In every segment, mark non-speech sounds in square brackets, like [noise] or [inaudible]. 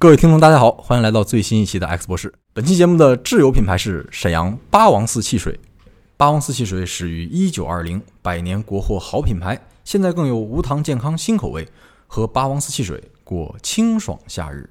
各位听众，大家好，欢迎来到最新一期的 X 博士。本期节目的挚友品牌是沈阳八王寺汽水。八王寺汽水始于一九二零，百年国货好品牌，现在更有无糖健康新口味，喝八王寺汽水过清爽夏日。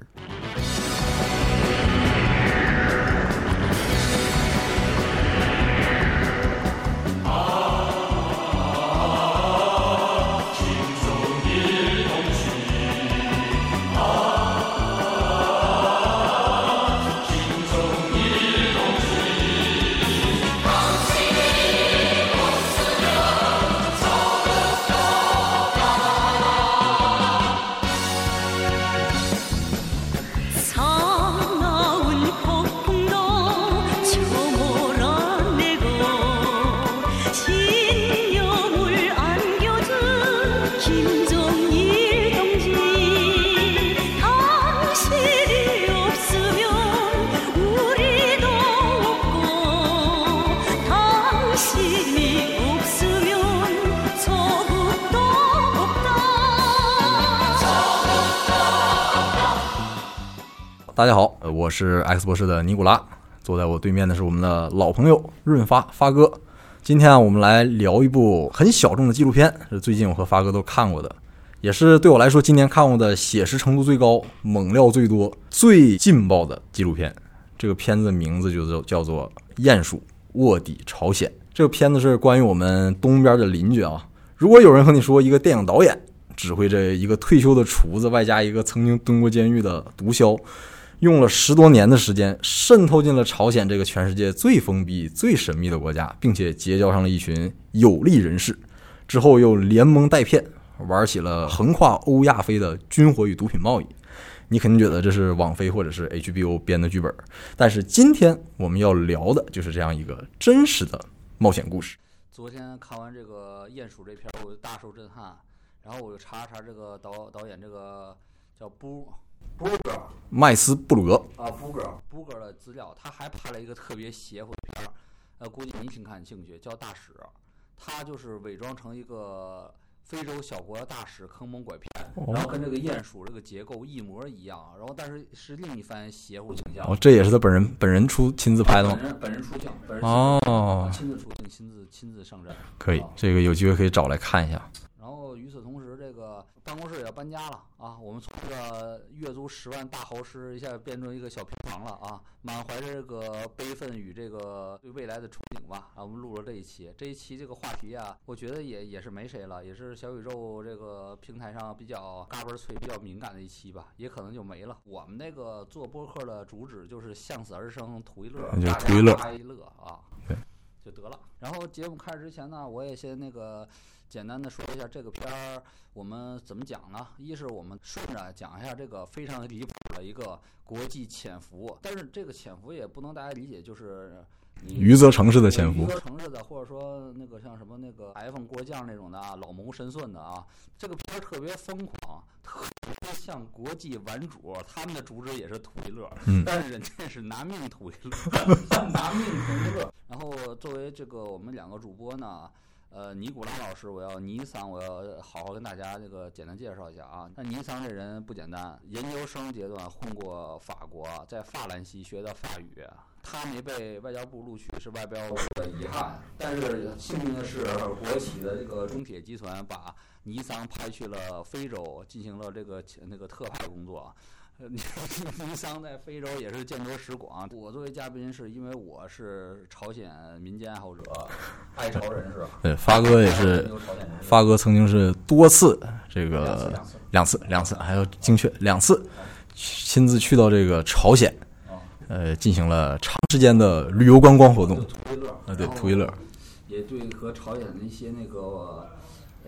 大家好，我是 X 博士的尼古拉，坐在我对面的是我们的老朋友润发发哥。今天啊，我们来聊一部很小众的纪录片，是最近我和发哥都看过的，也是对我来说今年看过的写实程度最高、猛料最多、最劲爆的纪录片。这个片子的名字就叫做《鼹鼠卧底朝鲜》。这个片子是关于我们东边的邻居啊。如果有人和你说一个电影导演指挥着一个退休的厨子，外加一个曾经蹲过监狱的毒枭。用了十多年的时间，渗透进了朝鲜这个全世界最封闭、最神秘的国家，并且结交上了一群有利人士，之后又连蒙带骗，玩起了横跨欧亚非的军火与毒品贸易。你肯定觉得这是网飞或者是 HBO 编的剧本，但是今天我们要聊的就是这样一个真实的冒险故事。昨天看完这个《鼹鼠》这片，我就大受震撼，然后我就查了查这个导导演，这个叫布。布格麦斯布鲁格啊，布格布格的资料，他还拍了一个特别邪乎的片儿，呃，估计你挺感兴趣，叫《大使》，他就是伪装成一个非洲小国的大使，坑蒙拐骗，然后跟这个鼹鼠这个结构一模一样，然后但是是另一番邪乎景象。哦，这也是他本人本人出亲自拍的吗？本人本人出镜，本人哦，亲自出镜，亲自亲自上阵。可以，这个有机会可以找来看一下。然后与此同时，这个办公室也要搬家了啊！我们从这个月租十万大豪师一下变成一个小平房了啊！满怀着这个悲愤与这个对未来的憧憬吧，啊，我们录了这一期。这一期这个话题啊，我觉得也也是没谁了，也是小宇宙这个平台上比较嘎嘣脆、比较敏感的一期吧，也可能就没了。我们那个做播客的主旨就是向死而生，图一乐，就图一乐，一乐啊，对，就得了。然后节目开始之前呢，我也先那个。简单的说一下这个片儿，我们怎么讲呢？一是我们顺着讲一下这个非常离谱的一个国际潜伏，但是这个潜伏也不能大家理解就是余则成式的潜伏，余则成式的，或者说那个像什么那个 iPhone 过将那种的啊，老谋深算的啊。这个片儿特别疯狂，特别像国际玩主，他们的主旨也是图一乐，但是人家是拿命图一乐，[laughs] 拿命图一乐。然后作为这个我们两个主播呢。呃，尼古拉老师，我要尼桑，我要好好跟大家这个简单介绍一下啊。那尼桑这人不简单，研究生阶段混过法国，在法兰西学的法语。他没被外交部录取是外交部的遗憾，但是幸运的是，国企的这个中铁集团把尼桑派去了非洲，进行了这个那个特派工作。尼尼桑在非洲也是见多识广。我作为嘉宾，是因为我是朝鲜民间爱好者，爱朝人士。对，发哥也是，发哥曾经是多次这个两次两次，还有精确两次亲自去到这个朝鲜，呃，进行了长时间的旅游观光活动。图一乐啊，对，图一乐。也对和朝鲜的一些那个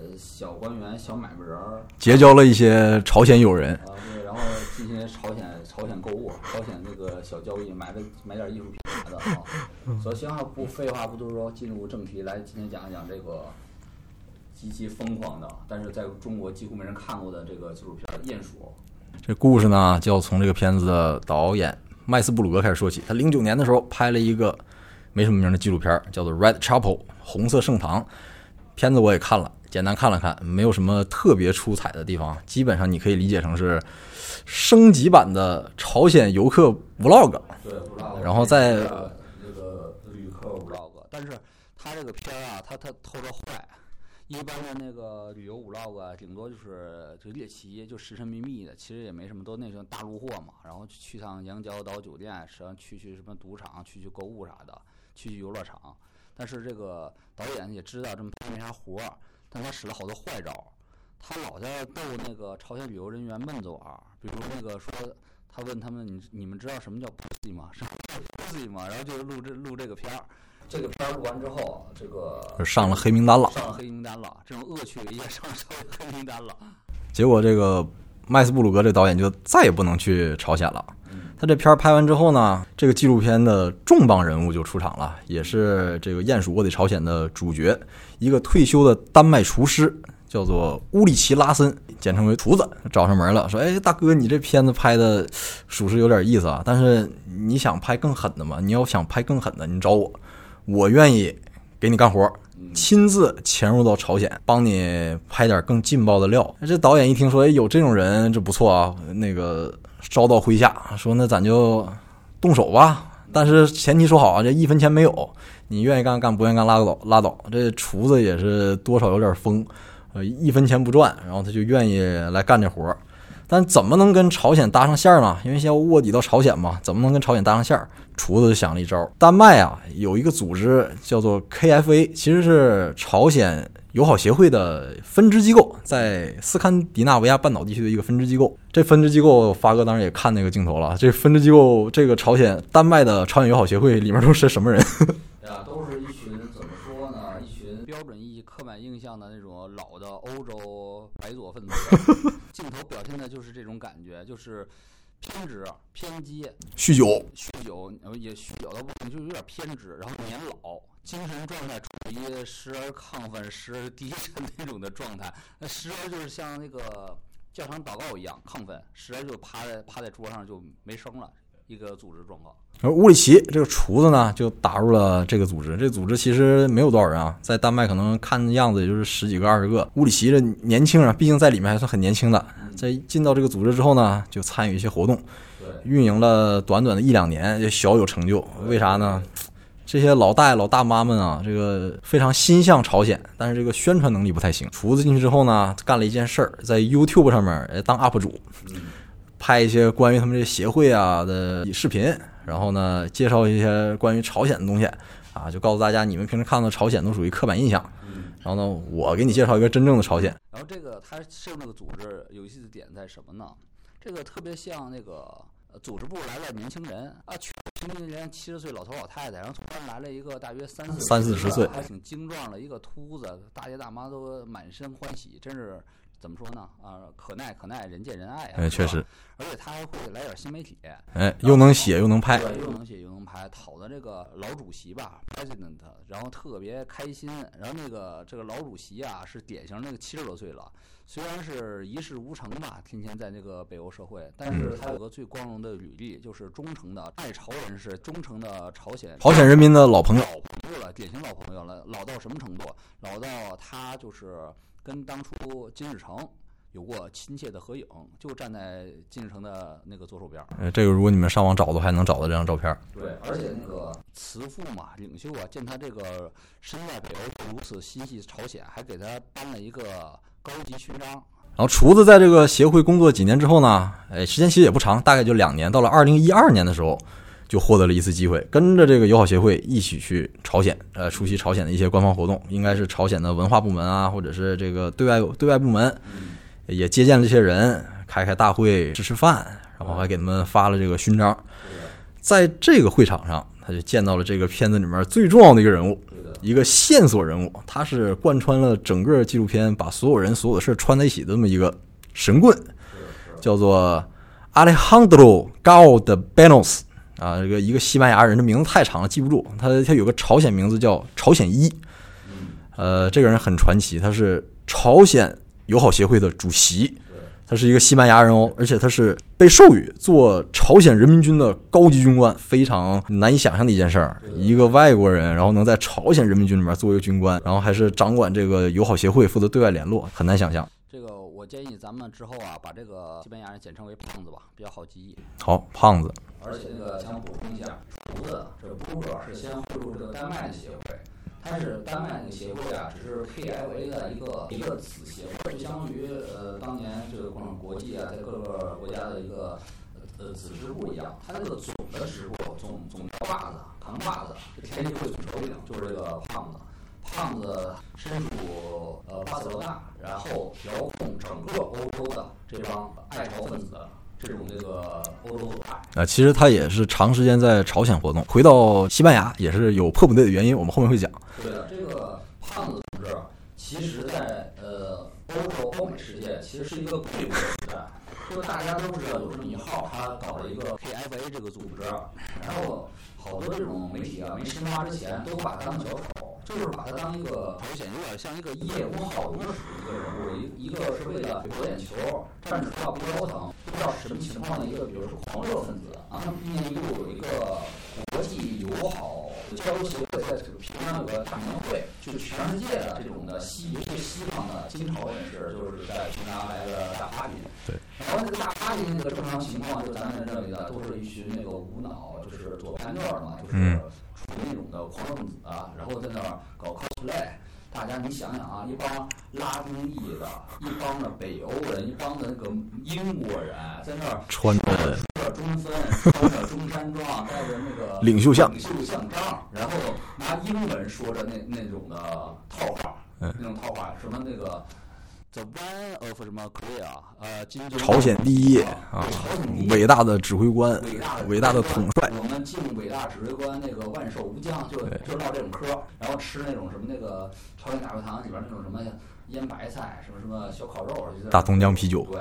呃小官员、小买卖人结交了一些朝鲜友人。啊，对然后进行朝鲜朝鲜购物，朝鲜那个小交易，买个买点艺术品啥的啊。所以行啊，不废话不多说，进入正题，来今天讲一讲这个极其疯狂的，但是在中国几乎没人看过的这个纪录片《鼹鼠》。这故事呢，就要从这个片子的导演麦斯布鲁格开始说起。他零九年的时候拍了一个没什么名的纪录片，叫做《Red Chapel》红色圣堂。片子我也看了，简单看了看，没有什么特别出彩的地方，基本上你可以理解成是升级版的朝鲜游客 vlog。对，vlog。然后在那个旅客 vlog，但是他这个片儿啊，他他偷着坏。一般的那个旅游 vlog，啊顶多就是就猎奇，就神神秘秘的，其实也没什么，都那种大路货嘛。然后去趟羊角岛酒店，实际上去去什么赌场，去去购物啥的，去去游乐场。但是这个导演也知道这么拍没啥活儿，但他使了好多坏招。他老在逗那个朝鲜旅游人员闷着玩儿，比如那个说，他问他们你你们知道什么叫 pussy 吗？[laughs] 什么叫 pussy 吗？然后就录这录这个片儿。这个片儿录完之后，这个上了黑名单了，上了黑名单了，这种恶趣味也上了黑名单了。结果这个麦斯布鲁格这导演就再也不能去朝鲜了。他这片儿拍完之后呢，这个纪录片的重磅人物就出场了，也是这个《鼹鼠卧底朝鲜》的主角，一个退休的丹麦厨师，叫做乌里奇拉森，简称为厨子，找上门了，说：“哎，大哥，你这片子拍的属实有点意思啊，但是你想拍更狠的吗？你要想拍更狠的，你找我，我愿意给你干活，亲自潜入到朝鲜，帮你拍点更劲爆的料。”这导演一听说，哎，有这种人，这不错啊，那个。招到麾下，说那咱就动手吧，但是前提说好啊，这一分钱没有，你愿意干干，不愿意干拉倒拉倒。这厨子也是多少有点疯，呃，一分钱不赚，然后他就愿意来干这活儿。但怎么能跟朝鲜搭上线儿呢？因为要卧底到朝鲜嘛，怎么能跟朝鲜搭上线儿？厨子就想了一招，丹麦啊有一个组织叫做 KFA，其实是朝鲜。友好协会的分支机构在斯堪的纳维亚半岛地区的一个分支机构。这分支机构，发哥当然也看那个镜头了。这分支机构，这个朝鲜丹麦的朝鲜友好协会里面都是什么人？[laughs] 呀，都是一群怎么说呢？一群标准意义刻板印象的那种老的欧洲白左分子。[laughs] 镜头表现的就是这种感觉，就是偏执、偏激、酗酒、酗酒，也酗酒的部分就有点偏执，然后年老。精神状态处于时而亢奋、时而低沉那种的状态，那时而就是像那个教堂祷告一样亢奋，时而就趴在趴在桌上就没声了，一个组织状况。而乌里奇这个厨子呢，就打入了这个组织。这组织其实没有多少人啊，在丹麦可能看样子也就是十几个、二十个。乌里奇这年轻人，毕竟在里面还算很年轻的，在进到这个组织之后呢，就参与一些活动，运营了短短的一两年，就小有成就。为啥呢？这些老大爷老大妈们啊，这个非常心向朝鲜，但是这个宣传能力不太行。厨子进去之后呢，干了一件事儿，在 YouTube 上面当 UP 主，拍一些关于他们这个协会啊的视频，然后呢介绍一些关于朝鲜的东西啊，就告诉大家你们平时看到朝鲜都属于刻板印象，然后呢我给你介绍一个真正的朝鲜。然后这个他设那个组织有意思的点在什么呢？这个特别像那个。组织部来了年轻人啊，平均年龄七十岁老头老太太，然后突然来了一个大约三四三四十岁还挺精壮的一个秃子，大爷大妈都满身欢喜，真是怎么说呢？啊，可耐可耐，人见人爱啊！哎，确实，而且他还会来点新媒体，哎，又能写又能拍，又能写又能拍，讨的这个老主席吧，president，然后特别开心，然后那个这个老主席啊，是典型那个七十多岁了。虽然是一事无成吧，天天在那个北欧社会，但是他有个最光荣的履历，就是忠诚的爱朝人士，忠诚的朝鲜朝鲜人民的老朋友，老朋友了，典型老朋友了，老到什么程度？老到他就是跟当初金日成有过亲切的合影，就站在金日成的那个左手边。呃，这个如果你们上网找的话，还能找到这张照片。对，而且那个慈父嘛，领袖啊，见他这个身在北欧如此心系朝鲜，还给他颁了一个。高级勋章。然后厨子在这个协会工作几年之后呢，哎，时间其实也不长，大概就两年。到了二零一二年的时候，就获得了一次机会，跟着这个友好协会一起去朝鲜，呃，出席朝鲜的一些官方活动，应该是朝鲜的文化部门啊，或者是这个对外对外部门，也接见了这些人，开开大会，吃吃饭，然后还给他们发了这个勋章。在这个会场上，他就见到了这个片子里面最重要的一个人物。一个线索人物，他是贯穿了整个纪录片，把所有人所有的事串在一起的这么一个神棍，叫做 Alejandro Galdebenos 啊，这个一个西班牙人，这名字太长了，记不住。他他有个朝鲜名字叫朝鲜一，呃，这个人很传奇，他是朝鲜友好协会的主席，他是一个西班牙人哦，而且他是被授予做朝鲜人民军的高级军官，非常难以想象的一件事儿。一个外国人，然后能在朝鲜人民军里面做一个军官，然后还是掌管这个友好协会，负责对外联络，很难想象。建议咱们之后啊，把这个西班牙人简称为胖子吧，比较好记忆。好，胖子。而且那个想补充一下，厨子这个布尔是先汇入这个丹麦的协会。它是丹麦那个协会啊，只是 KFA 的一个一个子协会，就相当于呃当年这个共产国际啊，在各个国家的一个呃子支部一样。它这个总的支部总总扛把子扛把子，天津会总首领就是这个胖子。胖子身处呃巴塞罗那，然后调控整个欧洲的这帮爱朝分子。这种这个欧洲左派啊，其实他也是长时间在朝鲜活动，回到西班牙也是有迫不得已的原因，我们后面会讲。对的，这个胖子同志，其实在呃欧洲欧美世界其实是一个贵族时代，就大家都知道有这么一号，他搞了一个 KFA 这个组织，然后好多这种媒体啊没深挖之前都把他当小丑，就是把他当一个保险有点像一个业务好龙的一个人物，一一个是为了博眼球，站着说话不腰疼。不知道什么情况的一个，比如说狂热分子啊，他们今年又有一个国际友好交流协会，在这个平壤有个大年会，就是全世界的这种的西最西方的金朝人士，就是在平壤来个大 party。对。然后那个大 party 那个正常情况，就咱们认为的，都是一群那个无脑，就是左派那儿嘛，就是属于那种的狂热分子啊，然后在那儿搞 cosplay。大家你想想啊，一帮拉丁裔的，一帮的北欧人，一帮的那个英国人，在那儿穿着中分，穿着中山装，带着那个领袖像领袖像章，然后拿英文说着那那种的套话，那种套话，什么那个。The one of 什么 Korea，呃，朝鲜第一啊，伟大的指挥官，伟大的统帅。我们敬伟大指挥官那个万寿无疆，就就唠这种嗑，然后吃那种什么那个朝鲜大会堂里边那种什么腌白菜，什么什么小烤肉，大葱姜啤酒。对，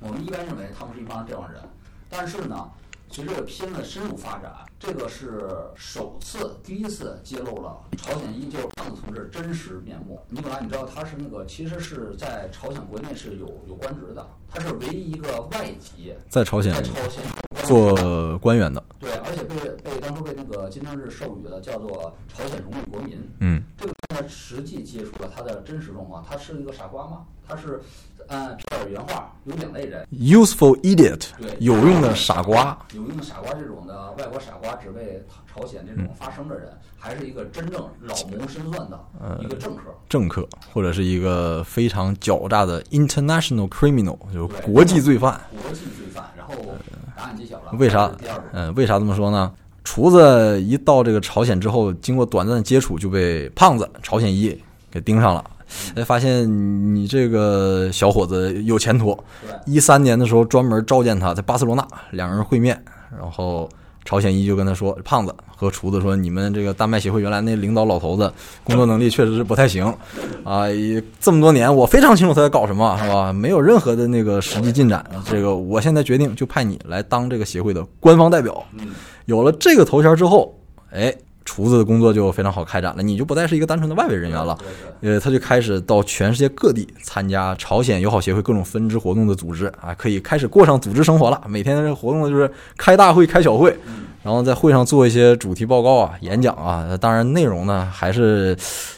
我们一般认为他们是一帮这样人，但是呢。随着片子深入发展，这个是首次、第一次揭露了朝鲜一就是胖子同志真实面目。尼古拉，你知道他是那个其实是在朝鲜国内是有有官职的，他是唯一一个外籍在朝鲜在朝鲜做官员的。对，而且被被当初被那个金正日授予了叫做朝鲜荣誉国民。嗯，这个他实际接触了他的真实状况，他是一个傻瓜吗？他是。按皮尔原话，有两类人：useful idiot，对，有用的傻瓜，有用的傻瓜这种的外国傻瓜，只为朝鲜这种发声的人，还是一个真正老谋深算的一个政客，政客，或者是一个非常狡诈的 international criminal，就是国际罪犯，国际罪犯。然后答案揭晓了，为啥？嗯，为啥这么说呢？厨子一到这个朝鲜之后，经过短暂的接触，就被胖子朝鲜一给盯上了。哎，发现你这个小伙子有前途。一三年的时候，专门召见他在巴塞罗那，两人会面，然后朝鲜一就跟他说：“胖子和厨子说，你们这个丹麦协会原来那领导老头子工作能力确实是不太行啊，这么多年我非常清楚他在搞什么，是吧？没有任何的那个实际进展。这个我现在决定就派你来当这个协会的官方代表。有了这个头衔之后，哎。”厨子的工作就非常好开展了，你就不再是一个单纯的外围人员了。呃，他就开始到全世界各地参加朝鲜友好协会各种分支活动的组织啊，可以开始过上组织生活了。每天的活动就是开大会、开小会，然后在会上做一些主题报告啊、演讲啊。当然，内容呢还是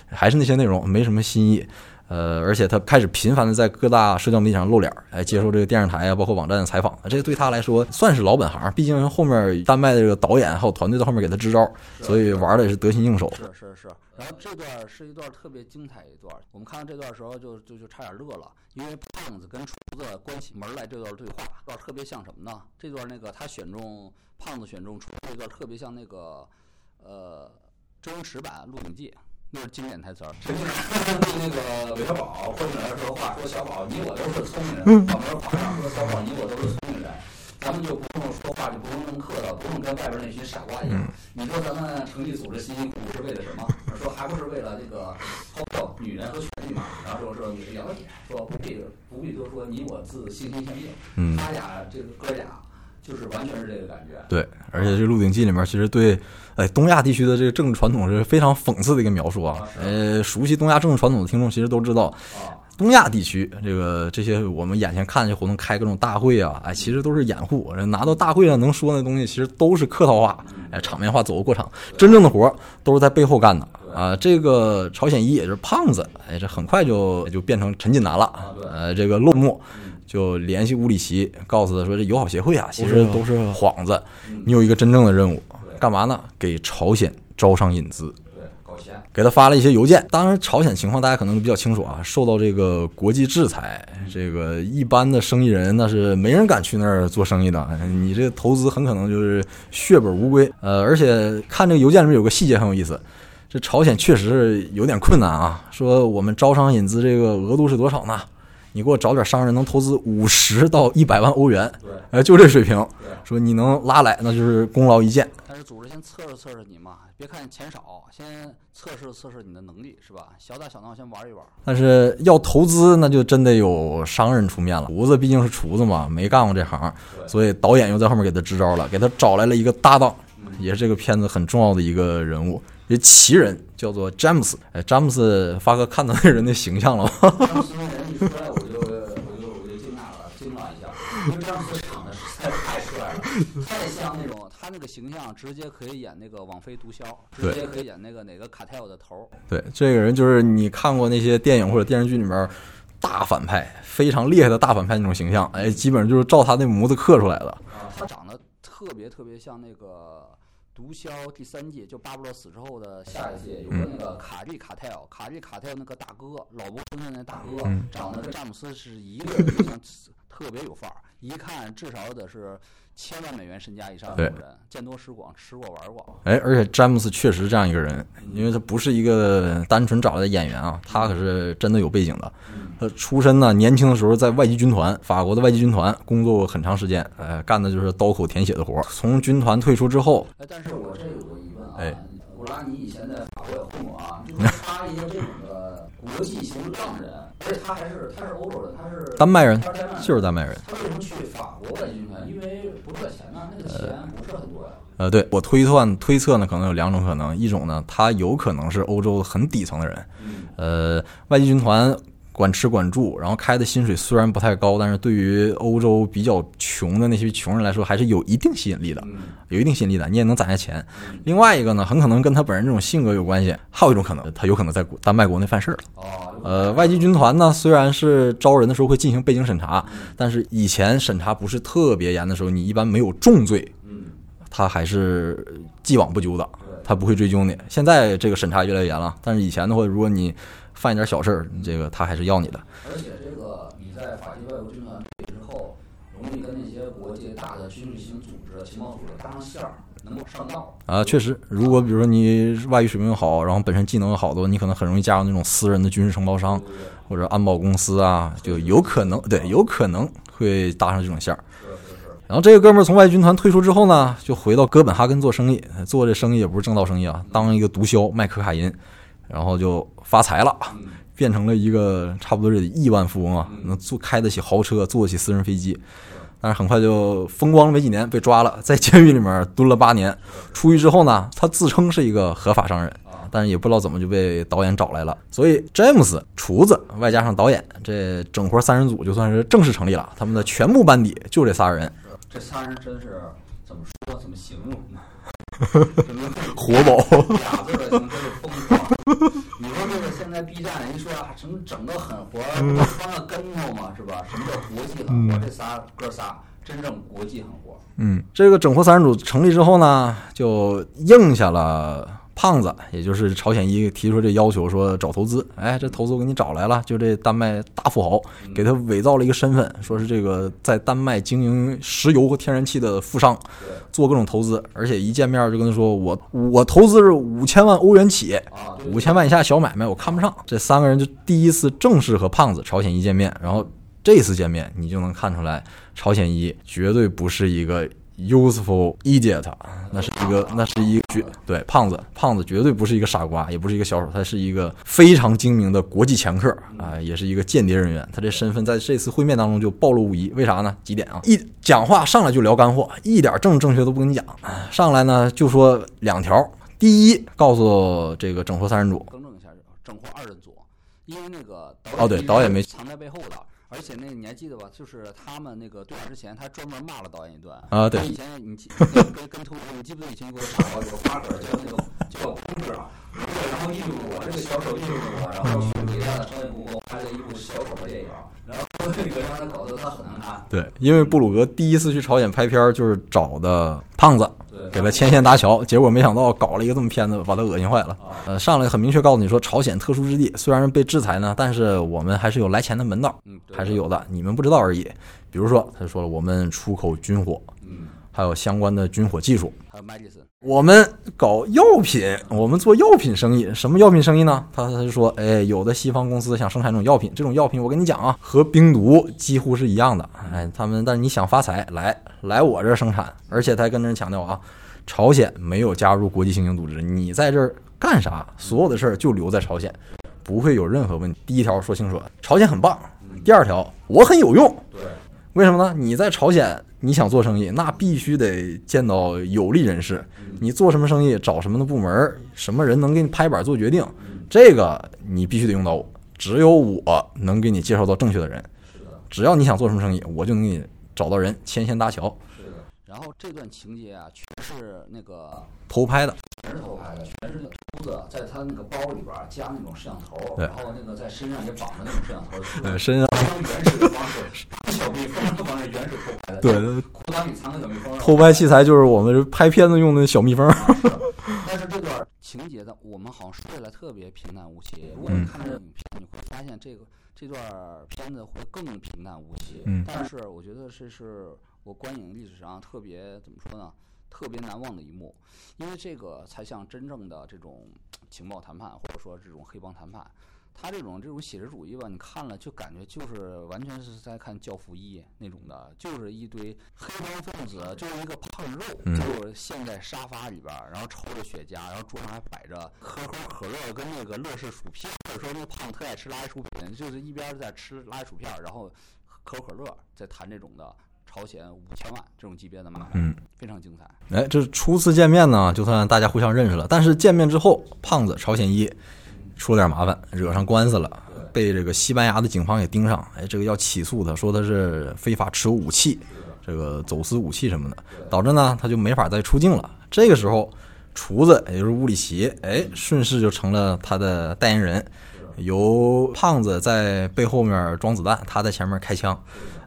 还是那些内容，没什么新意。呃，而且他开始频繁的在各大社交媒体上露脸，来接受这个电视台啊，包括网站的采访。这对他来说算是老本行，毕竟后面丹麦的这个导演还有团队在后面给他支招，所以玩的也是得心应手。是是是。然后这段是一段特别精彩一段，我们看到这段时候就就就差点乐了，因为胖子跟厨子关起门来这段对话，段特别像什么呢？这段那个他选中胖子选中厨子这段特别像那个呃周星驰版《鹿鼎记》。那是经典台词儿。对 [laughs] 那个韦小宝混进来说话，说小宝你我都是聪明人。旁边皇上说小宝你我都是聪明人，咱们就不用说话，就不用那么客套，不用跟外边那群傻瓜一样。你说咱们成立组织辛辛苦苦是为了什么？说还不是为了这个抛掉女人和权利嘛？然后说说你了解，说不必不必多说，你我自心心相印。嗯，他俩这个哥俩就是完全是这个感觉。对，而且这《鹿鼎记》里面其实对。哎，东亚地区的这个政治传统是非常讽刺的一个描述啊。呃，熟悉东亚政治传统的听众其实都知道，东亚地区，这个这些我们眼前看这活动开各种大会啊，哎，其实都是掩护。拿到大会上能说那东西，其实都是客套话，哎，场面话走个过场。真正的活都是在背后干的啊。这个朝鲜一也就是胖子，哎，这很快就就变成陈近南了。呃，这个落幕就联系乌里奇，告诉他说，这友好协会啊，其实都是幌子。你有一个真正的任务，干嘛呢？给朝鲜招商引资。给他发了一些邮件。当然，朝鲜情况大家可能都比较清楚啊，受到这个国际制裁，这个一般的生意人那是没人敢去那儿做生意的。你这个投资很可能就是血本无归。呃，而且看这个邮件里面有个细节很有意思，这朝鲜确实是有点困难啊。说我们招商引资这个额度是多少呢？你给我找点商人能投资五十到一百万欧元，哎，就这水平。说你能拉来，那就是功劳一件。但是组织先测试测试你嘛，别看钱少，先测试测试你的能力是吧？小打小闹先玩一玩。但是要投资，那就真得有商人出面了。厨子毕竟是厨子嘛，没干过这行，所以导演又在后面给他支招了，给他找来了一个搭档，也是这个片子很重要的一个人物，这奇人叫做詹姆斯。哎，詹姆斯，发哥看到那人的形象了吗？[laughs] 因为詹姆斯长得实在太帅了，太像那种。他那个形象直接可以演那个网飞毒枭，直接可以演那个哪个卡泰尔的头。对，这个人就是你看过那些电影或者电视剧里面大反派，非常厉害的大反派那种形象。哎，基本上就是照他那模子刻出来的。啊，他长得特别特别像那个毒枭第三季，就巴布洛死之后的下一季，有个那个卡利卡泰尔，卡利卡泰尔那个大哥，老伯身份那大哥，长得跟詹姆斯是一个像，特别有范儿，一看至少得是。千万美元身家以上的人，见多识广，吃过玩过。哎，而且詹姆斯确实这样一个人，因为他不是一个单纯找来的演员啊，他可是真的有背景的。他出身呢，年轻的时候在外籍军团，法国的外籍军团工作过很长时间，呃，干的就是刀口舔血的活。从军团退出之后，哎，但是我这有个疑问啊，哎，古拉，尼以前在法国也混过啊，[laughs] 他一个这种的国际型浪人，而且他还是他是欧洲人，他是丹麦人，就是丹麦人。他为什么去法国外籍军团？因为不赚钱呢，那个钱不是很多呀。呃，对我推断推测呢，可能有两种可能，一种呢，他有可能是欧洲很底层的人，呃，外籍军团。管吃管住，然后开的薪水虽然不太高，但是对于欧洲比较穷的那些穷人来说，还是有一定吸引力的，有一定吸引力的，你也能攒下钱。另外一个呢，很可能跟他本人这种性格有关系。还有一种可能，他有可能在丹麦国内犯事儿了。哦，呃，外籍军团呢，虽然是招人的时候会进行背景审查，但是以前审查不是特别严的时候，你一般没有重罪，他还是既往不咎的，他不会追究你。现在这个审查越来越严了，但是以前的话，如果你犯一点小事儿，这个他还是要你的。而且这个你在法籍外国军团退之后，容易跟那些国际大的军事型组织、情报组织搭上线儿，能够上道。啊，确实，如果比如说你外语水平好，然后本身技能又好的，你可能很容易加入那种私人的军事承包商或者安保公司啊，就有可能对，有可能会搭上这种线儿。然后这个哥们儿从外军团退出之后呢，就回到哥本哈根做生意，做这生意也不是正道生意啊，当一个毒枭卖可卡因。然后就发财了，变成了一个差不多是亿万富翁啊，能坐开得起豪车，坐得起私人飞机。但是很快就风光了没几年，被抓了，在监狱里面蹲了八年。出狱之后呢，他自称是一个合法商人，但是也不知道怎么就被导演找来了。所以詹姆斯厨子外加上导演，这整活三人组就算是正式成立了。他们的全部班底就这仨人。这仨人真是怎么说？怎么形容呢？[laughs] 活宝，俩字的形容就是疯狂。你说这个现在 B 站人说啊，什么整个狠活，翻个跟头嘛，是吧？什么叫国际狠活？这仨哥仨真正国际狠活。嗯，这个整活三人组成立之后呢，就应下了。胖子，也就是朝鲜一提出这要求，说找投资。哎，这投资我给你找来了，就这丹麦大富豪，给他伪造了一个身份，说是这个在丹麦经营石油和天然气的富商，做各种投资。而且一见面就跟他说，我我投资是五千万欧元起，五千万以下小买卖我看不上。这三个人就第一次正式和胖子朝鲜一见面，然后这次见面你就能看出来，朝鲜一绝对不是一个。Useful idiot，那是一个，那是一个绝对胖子，胖子绝对不是一个傻瓜，也不是一个小丑，他是一个非常精明的国际掮客啊，也是一个间谍人员。他这身份在这次会面当中就暴露无遗。为啥呢？几点啊？一讲话上来就聊干货，一点正正确都不跟你讲。上来呢就说两条：第一，告诉这个整活三人组，更正一下，整活二人组。因为那个哦对导演没藏在背后的。而且那个你还记得吧？就是他们那个对话之前，他专门骂了导演一段啊。对，以前你记跟跟偷你记不记得以前给我打过那个花格叫那个叫空哥啊？然后印度我这个小丑印度我，然后去给他的导演部门拍了一部小丑的电影，然后这个让他搞得他很难看。对，因为布鲁格第一次去朝鲜拍片就是找的胖子。给他牵线搭桥，结果没想到搞了一个这么片子，把他恶心坏了。呃，上来很明确告诉你说，朝鲜特殊之地，虽然被制裁呢，但是我们还是有来钱的门道，还是有的，你们不知道而已。比如说，他说了，我们出口军火，嗯，还有相关的军火技术。我们搞药品，我们做药品生意。什么药品生意呢？他他就说，哎，有的西方公司想生产这种药品，这种药品我跟你讲啊，和冰毒几乎是一样的。哎，他们，但是你想发财，来来我这生产，而且他还跟人强调啊。朝鲜没有加入国际刑警组织，你在这儿干啥？所有的事儿就留在朝鲜，不会有任何问题。第一条说清楚，朝鲜很棒。第二条，我很有用。对，为什么呢？你在朝鲜，你想做生意，那必须得见到有利人士。你做什么生意，找什么的部门，什么人能给你拍板做决定，这个你必须得用到我。只有我能给你介绍到正确的人。只要你想做什么生意，我就能给你找到人，牵线搭桥。然后这段情节啊，全是那个偷拍的，全是偷拍的，全是秃子在他那个包里边加那种摄像头，然后那个在身上也绑着那种摄像头，对，身上非常原始的方式，小蜜蜂的方式，原始偷拍的，对，裤裆里藏个小蜜蜂，偷拍器材就是我们拍片子用的小蜜蜂。[laughs] 但是这段情节的，我们好像说起来特别平淡无奇。如果你看这影片，你会发现这个这段片子会更平淡无奇。嗯，但是我觉得这是。我观影历史上特别怎么说呢？特别难忘的一幕，因为这个才像真正的这种情报谈判，或者说这种黑帮谈判。他这种这种写实主义吧，你看了就感觉就是完全是在看《教父一》那种的，就是一堆黑帮分子，就是一个胖肉，就是陷在沙发里边，然后抽着雪茄，然后桌上还摆着可口可乐跟那个乐事薯片，或者说那个胖特爱吃垃圾薯片，就是一边在吃垃圾薯片，然后可口可乐在谈这种的。朝鲜五千万这种级别的嘛，嗯，非常精彩。哎，这初次见面呢，就算大家互相认识了。但是见面之后，胖子朝鲜一出了点麻烦，惹上官司了，被这个西班牙的警方给盯上。哎，这个要起诉他，说他是非法持有武器，这个走私武器什么的，导致呢他就没法再出境了。这个时候，厨子也就是乌里奇，哎，顺势就成了他的代言人，由胖子在背后面装子弹，他在前面开枪。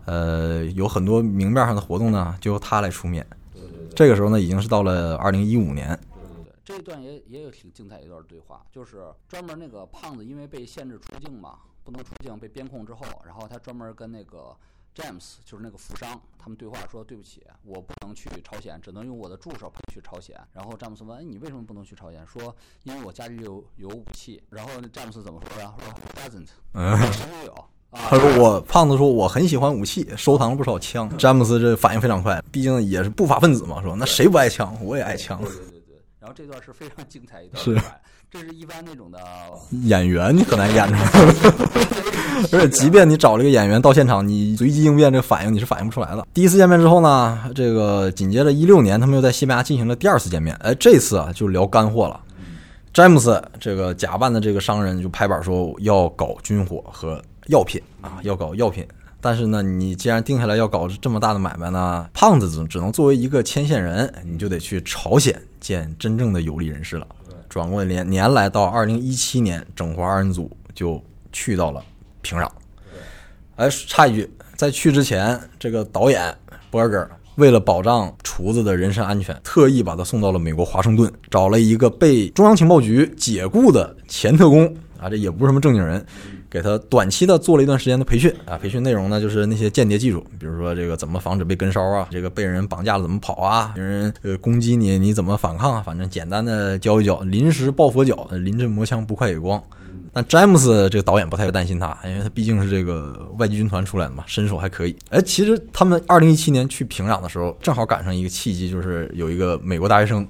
呃，有很多明面上的活动呢，就由他来出面。对对对。这个时候呢，已经是到了二零一五年。对对对，这一段也也有挺精彩一段对话，就是专门那个胖子因为被限制出境嘛，不能出境，被边控之后，然后他专门跟那个詹姆斯，就是那个富商，他们对话说：“对不起，我不能去朝鲜，只能用我的助手陪去朝鲜。”然后詹姆斯问：“哎，你为什么不能去朝鲜？”说：“因为我家里有有武器。”然后詹姆斯怎么说呀？说：“Doesn't，嗯，谁都有。”他说：“我胖子说我很喜欢武器，收藏了不少枪。”詹姆斯这反应非常快，毕竟也是不法分子嘛，说那谁不爱枪？我也爱枪。对对对对。然后这段是非常精彩一段。是。[laughs] 这是一般那种的演员，你很难演出来。[laughs] 而且，即便你找了一个演员到现场，你随机应变这个反应，你是反应不出来的。第一次见面之后呢，这个紧接着一六年，他们又在西班牙进行了第二次见面。哎，这次啊就聊干货了。詹姆斯这个假扮的这个商人就拍板说要搞军火和。药品啊，要搞药品，但是呢，你既然定下来要搞这么大的买卖呢，胖子只只能作为一个牵线人，你就得去朝鲜见真正的有利人士了。转过年年来到二零一七年，整活二人组就去到了平壤。哎，插一句，在去之前，这个导演博尔格为了保障厨子的人身安全，特意把他送到了美国华盛顿，找了一个被中央情报局解雇的前特工啊，这也不是什么正经人。给他短期的做了一段时间的培训啊，培训内容呢就是那些间谍技术，比如说这个怎么防止被跟梢啊，这个被人绑架了怎么跑啊，别人呃攻击你你怎么反抗啊，反正简单的教一教，临时抱佛脚，临阵磨枪不快也光。但詹姆斯这个导演不太担心他，因为他毕竟是这个外籍军团出来的嘛，身手还可以。哎，其实他们二零一七年去平壤的时候，正好赶上一个契机，就是有一个美国大学生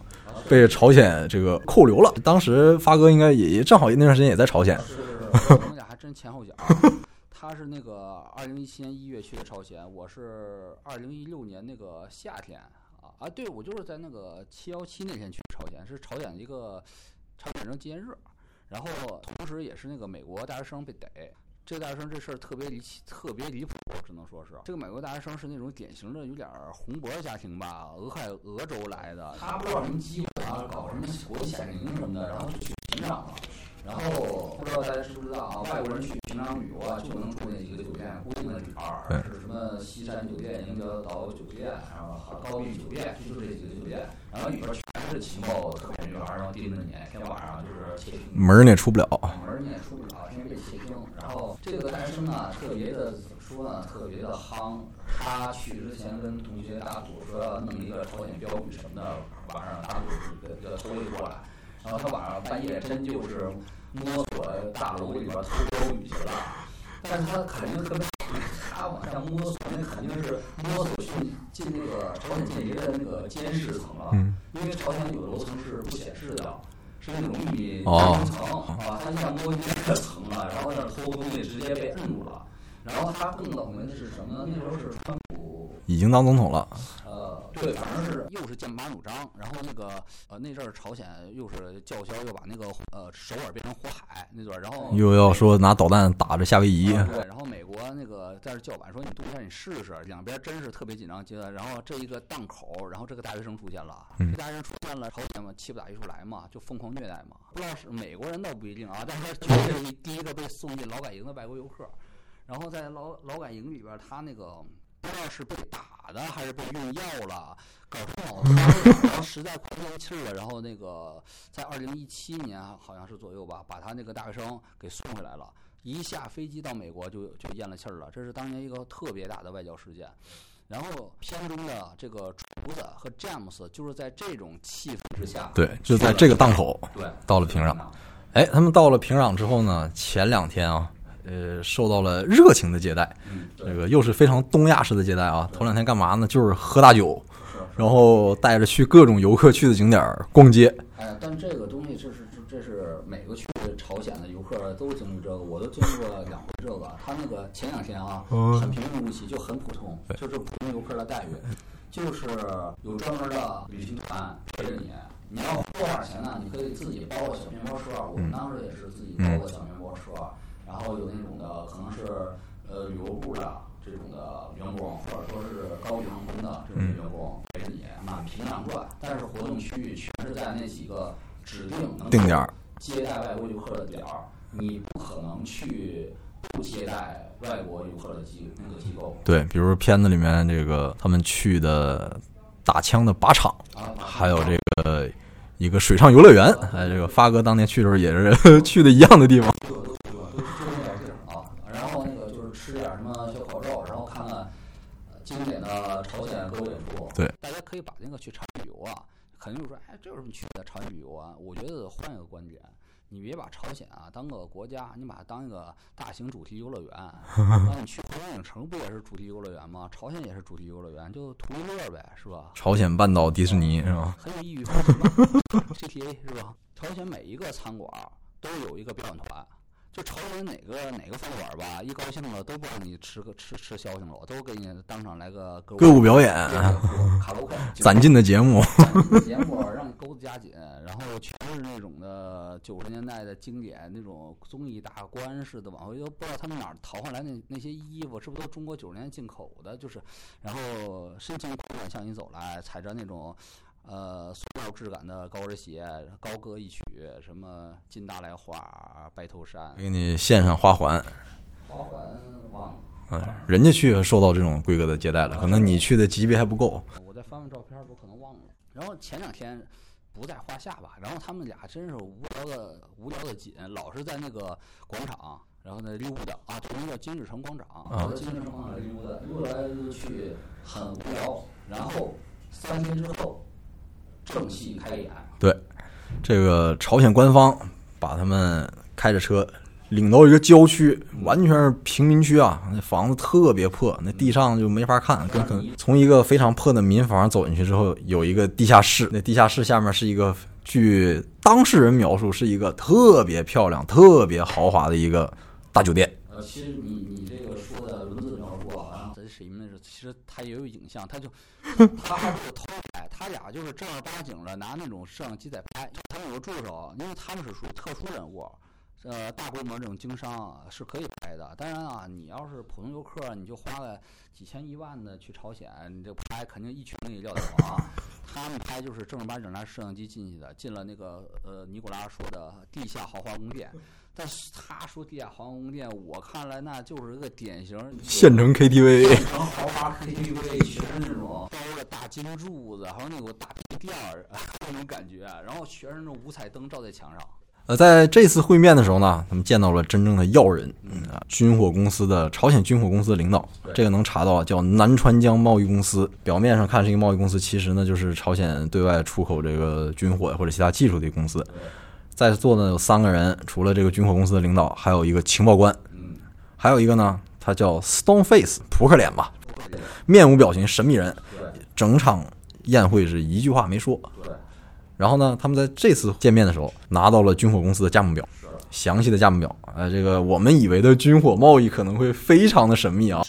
被朝鲜这个扣留了。当时发哥应该也也正好那段时间也在朝鲜。[laughs] 真前后脚，他是那个二零一七年一月去的朝鲜，我是二零一六年那个夏天啊。啊，对我就是在那个七幺七那天去朝鲜，是朝鲜一个朝鲜人纪念日，然后同时也是那个美国大学生被逮。这个大学生这事儿特别离奇，特别离谱，只能说是。这个美国大学生是那种典型的有点红脖家庭吧，俄亥俄州来的，他不知道什么机会啊，搞什么国际夏令营什么的，然后就去平壤了。然后不知道大家知不知道啊？外国人去平壤旅游啊，就能住那几个酒店，固定的点儿，是什么西山酒店、迎德岛酒店，然后高碧酒店，就是这几个酒店。然后里边全是情报特别女孩，然后盯着你，天晚上就是窃听。门儿你也出不了。门儿你也出不了，天天被窃听。然后这个男生呢，特别的怎么说呢？特别的夯。他去之前跟同学打赌说要弄一个朝鲜标语什么的，晚上打赌要偷一过来。然后他晚上半夜真就是摸索大楼里边偷标语去了，但是他肯定特别，他往下摸索那肯定是摸索进进那个朝鲜间谍的那个监视层了，因为朝鲜有的楼层是不显示的，是那种秘密层，啊，他一下摸进那个层了，然后那偷东西直接被摁住了，然后他更倒霉的是什么呢？那时候是川普已经当总统了。对，反正是又是剑拔弩张，然后那个呃那阵儿朝鲜又是叫嚣要把那个呃首尔变成火海那段，然后又要说拿导弹打着夏威夷，对，然后美国那个在这叫板说你动一下你试试，两边真是特别紧张阶段，然后这一个档口，然后这个大学生出现了，这大学生出现了，朝鲜嘛气不打一处来嘛，就疯狂虐待嘛，不知道是美国人倒不一定啊，但是绝对是第一个被送进劳改营的外国游客，然后在劳劳改营里边他那个。不知道是被打的还是被用药了，搞成脑瘫，然后实在快不气了，然后那个在二零一七年好像是左右吧，把他那个大学生给送回来了。一下飞机到美国就就咽了气儿了，这是当年一个特别大的外交事件。然后片中的这个厨子和詹姆斯就是在这种气氛之下，对，就在这个档口，对，到了平壤。哎，他们到了平壤之后呢，前两天啊。呃，受到了热情的接待，这个又是非常东亚式的接待啊！头两天干嘛呢？就是喝大酒，然后带着去各种游客去的景点逛街。哎，但这个东西，这是这是每个去朝鲜的游客都经历这个，我都经历过两回这个。他那个前两天啊，很平平无奇，就很普通，就是普通游客的待遇，就是有专门的旅行团陪着你。你要多少钱呢？你可以自己包个小面包车，我们当时也是自己包个小面包车。然后有那种的，可能是呃旅游部的这种的员工，或者说是高级航空的这种员工陪着你满平壤转，但是活动区域全是在那几个指定定点接待外国游客的点儿，你不可能去不接待外国游客的机那个机构。对，比如片子里面这个他们去的打枪的靶场，还有这个一个水上游乐园，哎，这个发哥当年去的时候也是 [laughs] 去的一样的地方。对，大家可以把那个去朝鲜旅游啊，肯定就说，哎，这有什么去的朝鲜旅游啊？我觉得换一个观点，你别把朝鲜啊当个国家，你把它当一个大型主题游乐园。那 [laughs] 你去环球影城不也是主题游乐园吗？朝鲜也是主题游乐园，就图一乐呗，是吧？朝鲜半岛迪士尼是吧？[laughs] 很有意义，GTA [laughs] 是吧？朝鲜每一个餐馆都有一个表演团。就朝鲜哪个哪个饭馆吧，一高兴了都不让你吃个吃吃消停了，我都给你当场来个歌舞表演，卡拉 OK，[laughs] 攒劲的节目，节目让你钩子加紧，然后全是那种的九十年代的经典那种综艺大观似的，往回都不知道他们哪儿淘回来那那些衣服，是不是都中国九十年代进口的？就是，然后深情款款向你走来，踩着那种。呃，塑料质感的高跟鞋，高歌一曲，什么金达莱花，白头山，给你献上花环。花环忘了。嗯，人家去受到这种规格的接待了，可能你去的级别还不够。我再翻翻照片，我可能忘了。然后前两天不在话下吧，然后他们俩真是无聊的无聊的紧，老是在那个广场，然后那溜达啊，同一个金日成广场，啊金日成广场溜达，溜来溜去很无聊。然后三天之后。正戏开演。对，这个朝鲜官方把他们开着车领到一个郊区，完全是平民区啊，那房子特别破，那地上就没法看。跟跟从一个非常破的民房走进去之后，有一个地下室，那地下室下面是一个，据当事人描述，是一个特别漂亮、特别豪华的一个大酒店。呃，其实你你这个说的文字描述啊，咱谁那是，其实他也有影像，他就 [laughs] 他还是偷拍。他俩就是正儿八经的拿那种摄像机在拍，他们有个助手，因为他们是属于特殊人物。呃，大规模这种经商啊是可以拍的。当然啊，你要是普通游客，你就花了几千一万的去朝鲜，你这拍肯定一群人也撂得啊。他们拍就是正儿八经拿摄像机进去的，进了那个呃尼古拉说的地下豪华宫殿。但是他说地下豪华宫殿，我看来那就是一个典型县城 KTV，县城豪华 KTV，全是那种包着大金柱子，还有那种大皮垫儿 [laughs] 那种感觉，然后全是那种五彩灯照在墙上。呃，在这次会面的时候呢，他们见到了真正的要人，嗯啊，军火公司的朝鲜军火公司的领导，这个能查到，叫南川江贸易公司。表面上看是一个贸易公司，其实呢就是朝鲜对外出口这个军火或者其他技术的公司。在座呢有三个人，除了这个军火公司的领导，还有一个情报官，还有一个呢，他叫 Stone Face，扑克脸吧，面无表情，神秘人。整场宴会是一句话没说。然后呢，他们在这次见面的时候拿到了军火公司的价目表，详细的价目表。呃，这个我们以为的军火贸易可能会非常的神秘啊。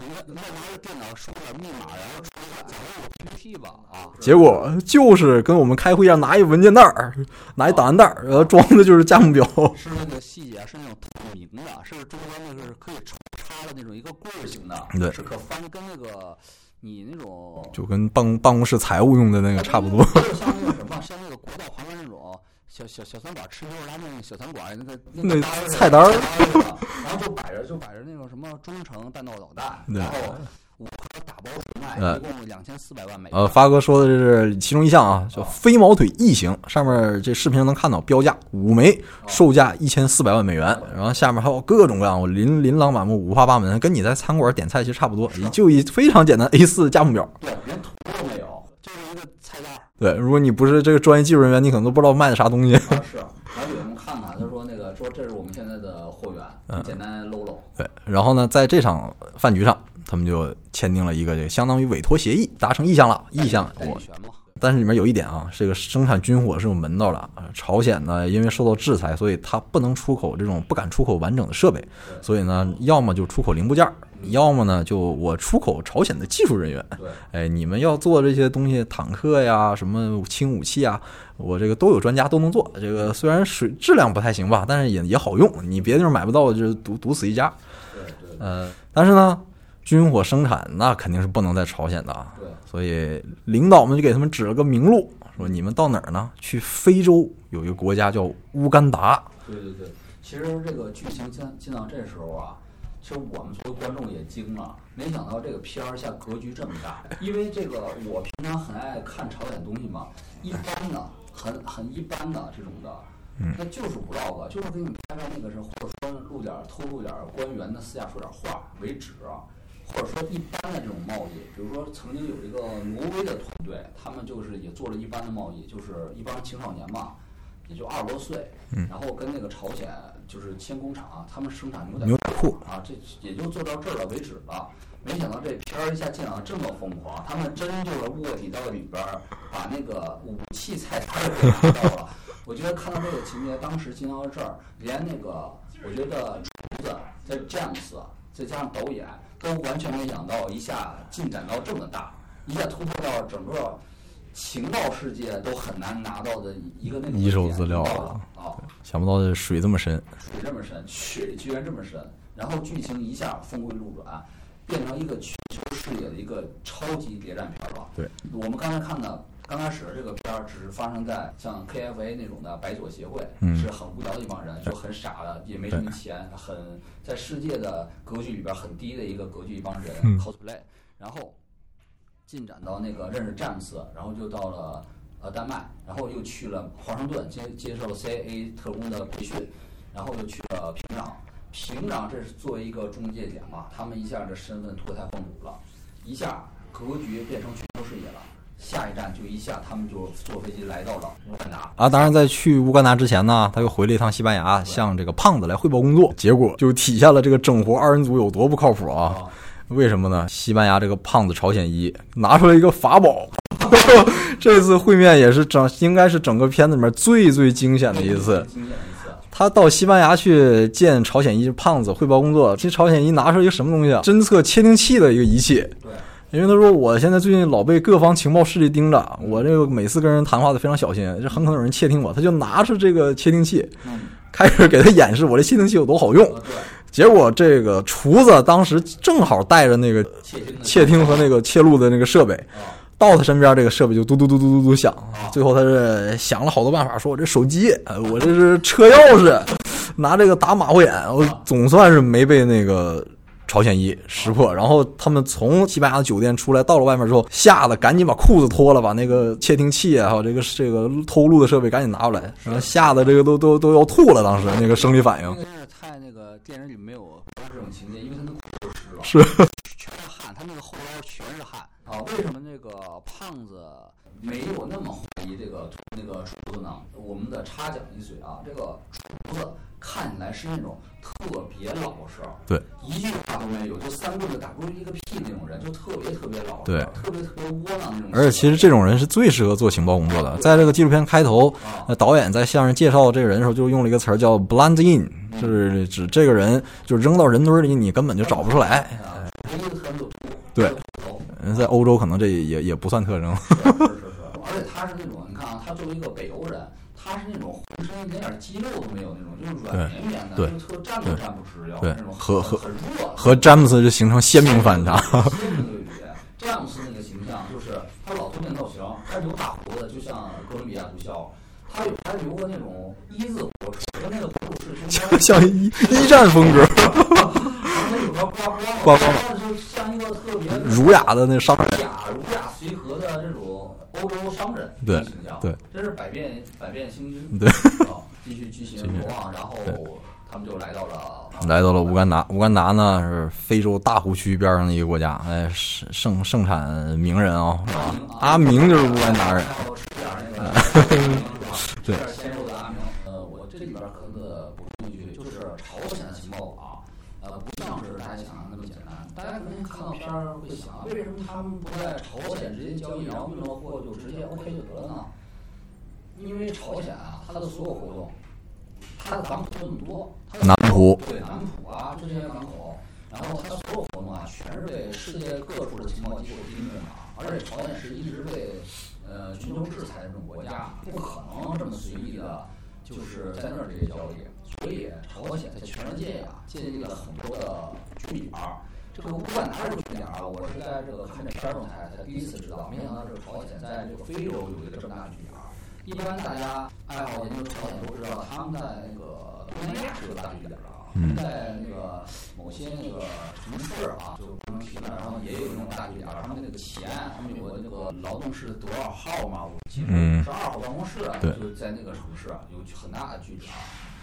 至少拿 iPad，你再拿着电脑输了密码，然后传一个假的 PPT 吧啊。结果就是跟我们开会一样，拿一文件袋儿，拿一档案袋儿，然后装的就是价目表。是那个细节是那种透明的，是中间那个是可以插插的那种一个棍儿型的，对，是可翻跟那个。你那种就跟办办公室财务用的那个差不多，像那个什么，像那个国道旁边那种小小小餐馆吃牛肉拉面小餐馆那个那菜单儿，[laughs] 然后就摆着就摆着那种什么中程弹道导弹，然后。五颗打包出卖，一共两千四百万美元。呃，发哥说的这是其中一项啊，叫飞毛腿异形，上面这视频能看到标价五枚，售价一千四百万美元。然后下面还有各种各样，我琳琳琅满目，五花八门，跟你在餐馆点菜其实差不多，就一非常简单 A 四价目表。对，连图都没有。对，如果你不是这个专业技术人员，你可能都不知道卖的啥东西。是，还给他们看看，他说那个说这是我们现在的货源，简单搂搂。对，然后呢，在这场饭局上。他们就签订了一个这个相当于委托协议，达成意向了。意向我，但是里面有一点啊，这个生产军火是有门道的啊。朝鲜呢，因为受到制裁，所以它不能出口这种不敢出口完整的设备，所以呢，要么就出口零部件，要么呢就我出口朝鲜的技术人员。哎，你们要做这些东西，坦克呀，什么轻武器啊，我这个都有专家都能做。这个虽然水质量不太行吧，但是也也好用。你别的地方买不到，就是独独死一家。呃，但是呢。军火生产那肯定是不能在朝鲜的，对，所以领导们就给他们指了个明路，说你们到哪儿呢？去非洲有一个国家叫乌干达。对对对，其实这个剧情进进到这时候啊，其实我们作为观众也惊了，没想到这个片儿下格局这么大。[laughs] 因为这个我平常很爱看朝鲜东西嘛，一般的很很一般的这种的，那就是 vlog，就是给你拍拍那个是或者说录点偷录点官员的私下说点话为止。或者说一般的这种贸易，比如说曾经有一个挪威的团队，他们就是也做了一般的贸易，就是一帮青少年嘛，也就二十多岁，然后跟那个朝鲜就是签工厂，他们生产牛牛仔裤啊，这也就做到这儿了为止了。没想到这片儿一下进了这么疯狂，他们真就是卧底到里边儿，把那个武器菜单给拿到了。我觉得看到这个情节，当时进到这儿，连那个我觉得厨子再 James，，再加上导演。都完全没想到，一下进展到这么大，一下突破到整个情报世界都很难拿到的一个那个一手资料啊！啊，想不到这水这么深，水这么深，水居然这么深，然后剧情一下峰回路转，变成一个全球视野的一个超级谍战片了。对，我们刚才看的。刚开始这个片儿只是发生在像 KFA 那种的白左协会，是很无聊的一帮人，就很傻的，也没什么钱，很在世界的格局里边很低的一个格局一帮人 cosplay，然后进展到那个认识詹姆斯，然后就到了呃丹麦，然后又去了华盛顿接接受 CIA 特工的培训，然后又去了平壤，平壤这是作为一个中介点嘛，他们一下这身份脱胎换骨了，一下格局变成全球视野了。下一站就一下，他们就坐飞机来到了乌干达啊！当然，在去乌干达之前呢，他又回了一趟西班牙，向这个胖子来汇报工作。结果就体现了这个整活二人组有多不靠谱啊！为什么呢？西班牙这个胖子朝鲜一拿出来一个法宝，[laughs] 这次会面也是整，应该是整个片子里面最最惊险的一次。他到西班牙去见朝鲜一胖子汇报工作，其实朝鲜一拿出一个什么东西啊？侦测窃听器的一个仪器。因为他说我现在最近老被各方情报势力盯着，我这个每次跟人谈话都非常小心，这很可能有人窃听我。他就拿出这个窃听器，开始给他演示我这窃听器有多好用。结果这个厨子当时正好带着那个窃听和那个窃录的那个设备。到他身边，这个设备就嘟嘟嘟嘟嘟嘟响。最后他是想了好多办法，说我这手机，我这是车钥匙，拿这个打马虎眼，我总算是没被那个朝鲜一识破。然后他们从西班牙的酒店出来，到了外面之后，吓得赶紧把裤子脱了，把那个窃听器啊，还有这个这个偷录的设备赶紧拿过来，然后吓得这个都都都要吐了。当时那个生理反应。真是太那个电影里没有这种情节，因为他那裤子湿了，是全是汗，他那个后腰全是汗。啊，为什么那个胖子没有那么怀疑这个那个厨子呢？我们的插讲一嘴啊，这个厨子看起来是那种特别老实，对，一句话都没有，就三棍子打不出一个屁那种人，就特别特别老实，对，特别特别窝囊那种。而且其实这种人是最适合做情报工作的。在这个纪录片开头，那导演在向人介绍这个人的时候，就用了一个词儿叫 “blend in”，就是指这个人就扔到人堆里，你根本就找不出来。对。人在欧洲可能这也也不算特征。而且他是那种，你看啊，他作为一个北欧人，他是那种浑身一点点肌肉都没有那种，就是软绵绵的，就特站都站不直，要那种和和很弱。和詹姆斯就形成鲜明反差。[laughs] 鲜明对比，詹姆斯那个形象就是他老秃顶造型，他留大胡子，就像哥伦比亚毒枭。他有还留过那种一字胡，扯着那个胡子是像一一战风格。[laughs] 然后他有个刮刮，就像一个特别儒雅的那商人，欧洲商人形象。对，真是百变百变星君。对，继续继续流亡，然后他们就来到了来到了乌干达。乌干达呢是非洲大湖区边上的一个国家，哎，盛盛产名人啊，阿明就是乌干达人。[laughs] 对。鲜肉的阿明，呃，我这里边可能补充一句，就是朝鲜的情报网，呃，不像是大家想的那么简单。大家可能看到片儿会想，为什么他们不在朝鲜直接交易，然后运到货就直接 OK 就得了呢？因为朝鲜啊，它的所有活动，它的港口那么多，南浦对南浦啊这些港口，然后它所有活动啊，全是被世界各处的情报机构盯着呢，而且朝鲜是一直被。呃，寻求制裁的这种国家不可能这么随意的，就是在那儿这些交易。所以朝鲜在全世界呀建立了很多的据点。这个乌干达这个据点啊，我是在这个看这片儿中才才第一次知道，没想到这个朝鲜在这个非洲有一个这么大的据点。一般大家爱好研究朝鲜都知道，他们在那个东南亚是有大据点的。在那个某些那个城市啊，就不能提了，然后也有那种大据点，他们那个钱，他们有个那个劳动是多少号嘛，我记得是二号办公室，就在那个城市有很大的据点。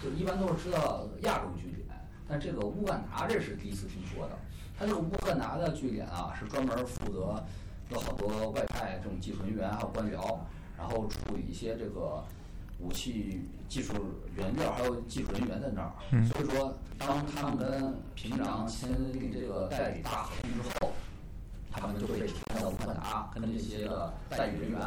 就一般都是知道亚洲据点，但这个乌干达这是第一次听说的。它这个乌干达的据点啊，是专门负责有好多外派这种技术人员还有官僚，然后处理一些这个。武器技术原料还有技术人员在那儿，所以说当他们跟平壤签订这个代理大合同之后，他们就被派到乌干达跟这些的代理人员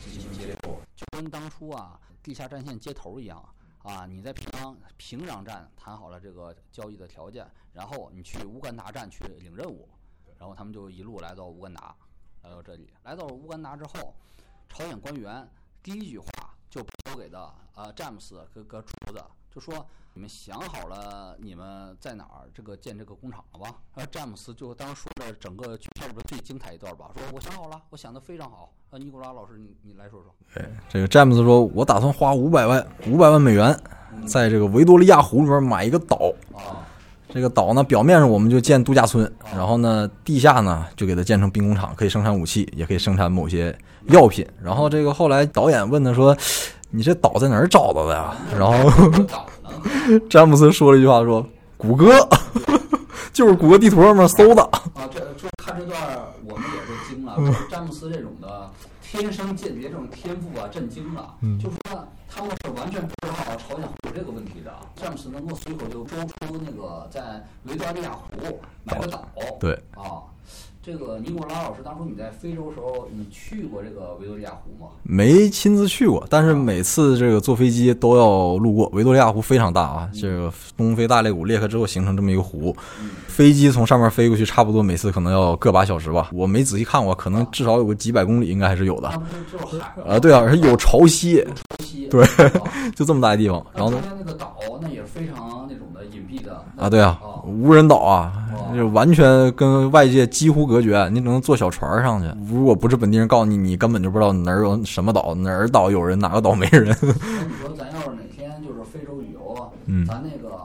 进行接触，就跟当初啊地下战线接头一样啊，你在平壤平壤站谈好了这个交易的条件，然后你去乌干达站去领任务，然后他们就一路来到乌干达，来到这里，来到了乌干达之后，朝鲜官员第一句话。就交给的呃詹姆斯和个厨子，就说你们想好了你们在哪儿这个建这个工厂了吧？呃，詹姆斯就当时说了整个剧片里边最精彩一段吧，说我想好了，我想的非常好。呃，尼古拉老师，你你来说说。对，这个詹姆斯说，我打算花五百万五百万美元，在这个维多利亚湖里边买一个岛。啊。这个岛呢，表面上我们就建度假村，然后呢，地下呢就给它建成兵工厂，可以生产武器，也可以生产某些药品。然后这个后来导演问他说：“你这岛在哪儿找到的呀？”然后 [laughs] 詹姆斯说了一句话说：“谷歌，[laughs] 就是谷歌地图上面搜的。”啊，这就看这段我们也是惊了，[laughs] 詹姆斯这种的天生间谍这种天赋啊，震惊了。就说他们是完全不知道朝鲜会有这这个问题的。詹姆斯能够随口就说出那个在维多利亚湖买个岛，对啊。这个尼古拉老师，当初你在非洲时候，你去过这个维多利亚湖吗？没亲自去过，但是每次这个坐飞机都要路过维多利亚湖，非常大啊！这个东非大裂谷裂开之后形成这么一个湖，飞机从上面飞过去，差不多每次可能要个把小时吧。我没仔细看过，可能至少有个几百公里，应该还是有的。啊，对啊，而且有潮汐，[laughs] 对，[laughs] 就这么大的地方。然后呢？那个岛那也是非常那种的隐蔽的啊，对啊，无人岛啊。就完全跟外界几乎隔绝，你只能坐小船上去。如果不是本地人告诉你，你根本就不知道哪儿有什么岛，哪儿岛有人，哪个岛没人。你说咱要是哪天就是非洲旅游，咱那个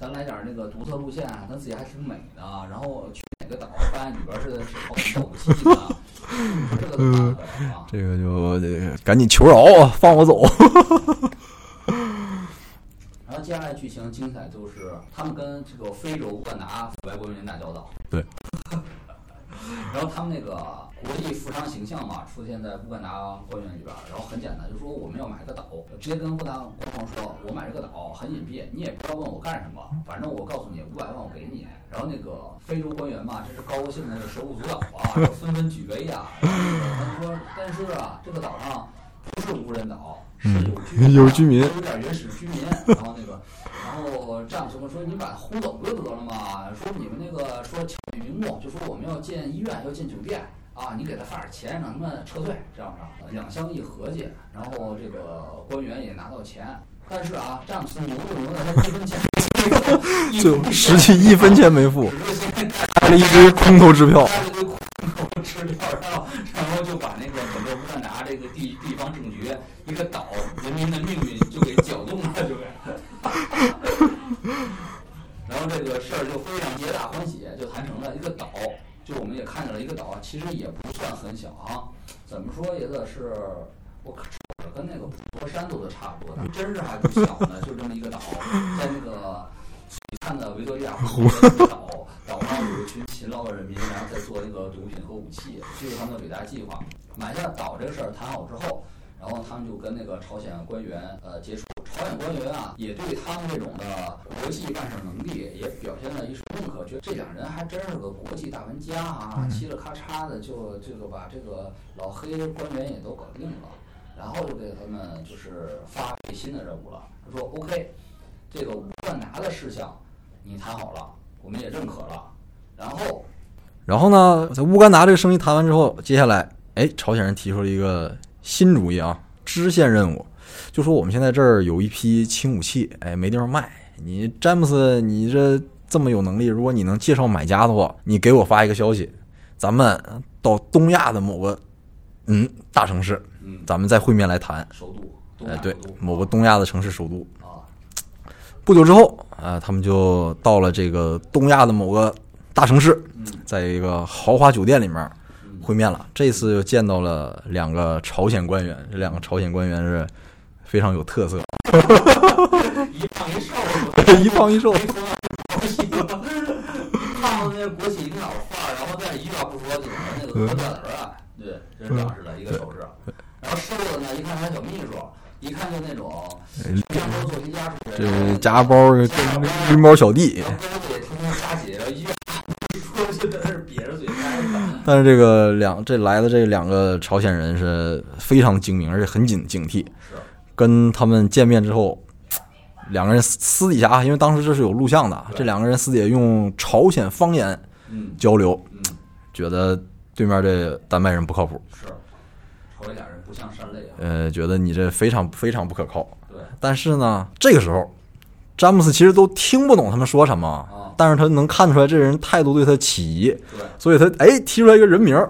咱来点那个独特路线，咱自己还挺美的。然后去哪个岛，发现里边是是好武器的，这个嗯，这个就得赶紧求饶啊，放我走。然后接下来剧情精彩，就是他们跟这个非洲乌干达腐败官员打交道。对。[laughs] 然后他们那个国际富商形象嘛，出现在乌干达官员里边。然后很简单，就说我们要买个岛，直接跟乌干达官方说，我买这个岛很隐蔽，你也不要问我干什么，反正我告诉你五百万我给你。然后那个非洲官员嘛，这是高兴的手舞足蹈啊，纷纷举杯呀。说，但是啊，这个岛上不是无人岛。是有居民，有点原始居民，然后那个，然后这样就说你把他轰走不就得了吗？说你们那个说巧立名目，就说我们要建医院，要建酒店啊，你给他发点钱，让他们撤退，这样的两相一合计，然后这个官员也拿到钱，但是啊，詹姆斯牛就牛在他一分钱没付，[laughs] 就实际一分钱没付，[laughs] 开了一堆空头支票。吃掉，然后然后就把那个整个乌干达这个地地方政局一个岛人民的命运就给搅动了，就。然后这个事儿就非常皆大欢喜，就谈成了一个岛。就我们也看见了一个岛，其实也不算很小啊。怎么说也得是，我瞅着跟那个普陀山都得差不多大，真是还不小呢。就这么一个岛，在那个璀璨的维多利亚湖岛。岛上有一群勤劳的人民，然后再做那个毒品和武器，这是他们的伟大计划。买下岛这个事儿谈好之后，然后他们就跟那个朝鲜官员呃接触。朝鲜官员啊，也对他们这种的国际办事能力也表现了一种认可，觉得这两人还真是个国际大玩家啊，嘁哩咔嚓的就这个把这个老黑官员也都搞定了，然后就给他们就是发最新的任务了。他说：“OK，这个乌干达的事项你谈好了。”我们也认可了，然后，然后呢，在乌干达这个生意谈完之后，接下来，哎，朝鲜人提出了一个新主意啊，支线任务，就说我们现在这儿有一批轻武器，哎，没地方卖。你詹姆斯，你这这么有能力，如果你能介绍买家的话，你给我发一个消息，咱们到东亚的某个嗯大城市，嗯，咱们再会面来谈。首都，哎，对，某个东亚的城市首都。不久之后，啊，他们就到了这个东亚的某个大城市，在一个豪华酒店里面会面了。这次又见到了两个朝鲜官员，这两个朝鲜官员是非常有特色，[laughs] 一胖一瘦，一胖一瘦，胖子那国企领导范儿，然后再一话不说，就那个喝大人啊，对，真是这样式的一个手势。然后瘦的呢，一看他小秘书。一看就那种，这夹包跟拎包小弟，[laughs] 但是这个两这来的这两个朝鲜人是非常精明，而且很警警惕。跟他们见面之后，两个人私底下啊，因为当时这是有录像的，这两个人私底下用朝鲜方言交流，觉得对面这丹麦人不靠谱。是，朝鲜俩人不像山类。呃，觉得你这非常非常不可靠。对，但是呢，这个时候，詹姆斯其实都听不懂他们说什么，但是他能看出来这人态度对他起疑，所以他哎提出来一个人名，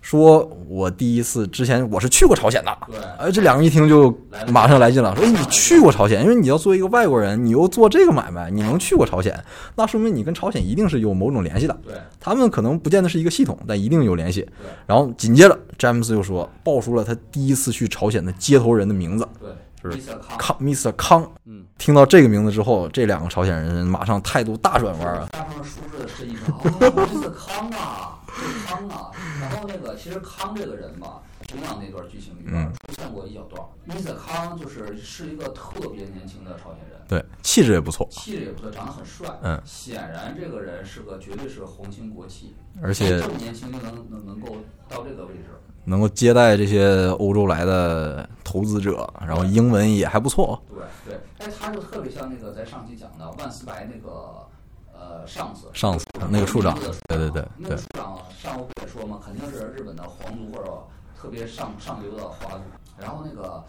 说我第一次之前我是去过朝鲜的，对，哎，这两个一听就马上来劲了，说你去过朝鲜，因为你要作为一个外国人，你又做这个买卖，你能去过朝鲜，那说明你跟朝鲜一定是有某种联系的，他们可能不见得是一个系统，但一定有联系。然后紧接着詹姆斯又说，报出了他第一次去朝鲜的接头人的名字，对，就是康，Mr. 康。嗯，听到这个名字之后，这两个朝鲜人马上态度大转弯啊，发生了舒适的声音，Mr. 康啊，康啊。然后那个其实康这个人吧，平壤那段剧情里边出现过一小段。米泽康就是是一个特别年轻的朝鲜人，对，气质也不错，气质也不错，长得很帅。嗯，显然这个人是个绝对是皇亲国戚，而且这么年轻就能能能够到这个位置，能够接待这些欧洲来的投资者，然后英文也还不错。对对，哎，他就特别像那个在上期讲的万斯白那个呃上司，上司那个处长，对对对那个处长上回不也说嘛，肯定是日本的皇族或者特别上上流的华族。然后那个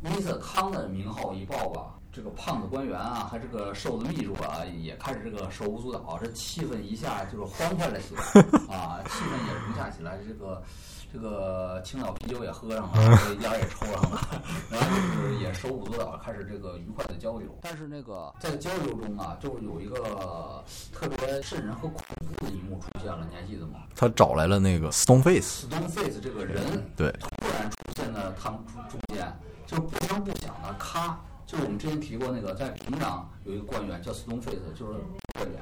尼瑟康的名号一报吧，这个胖子官员啊，还这个瘦子秘书啊，也开始这个手舞足蹈，这气氛一下就是欢快了起来 [laughs] 啊，气氛也融洽起来，这个。这个青岛啤酒也喝上了，[laughs] 烟也抽上了，然后就是也手舞足蹈，开始这个愉快的交流。但是那个在交流中啊，就有一个特别瘆人和恐怖的一幕出现了，你还记得吗？他找来了那个 Stone Face。Stone Face 这个人，对，突然出现在他们中间，就不声不响的，咔，就是我们之前提过那个，在平壤有一个官员叫 Stone Face，就是官员，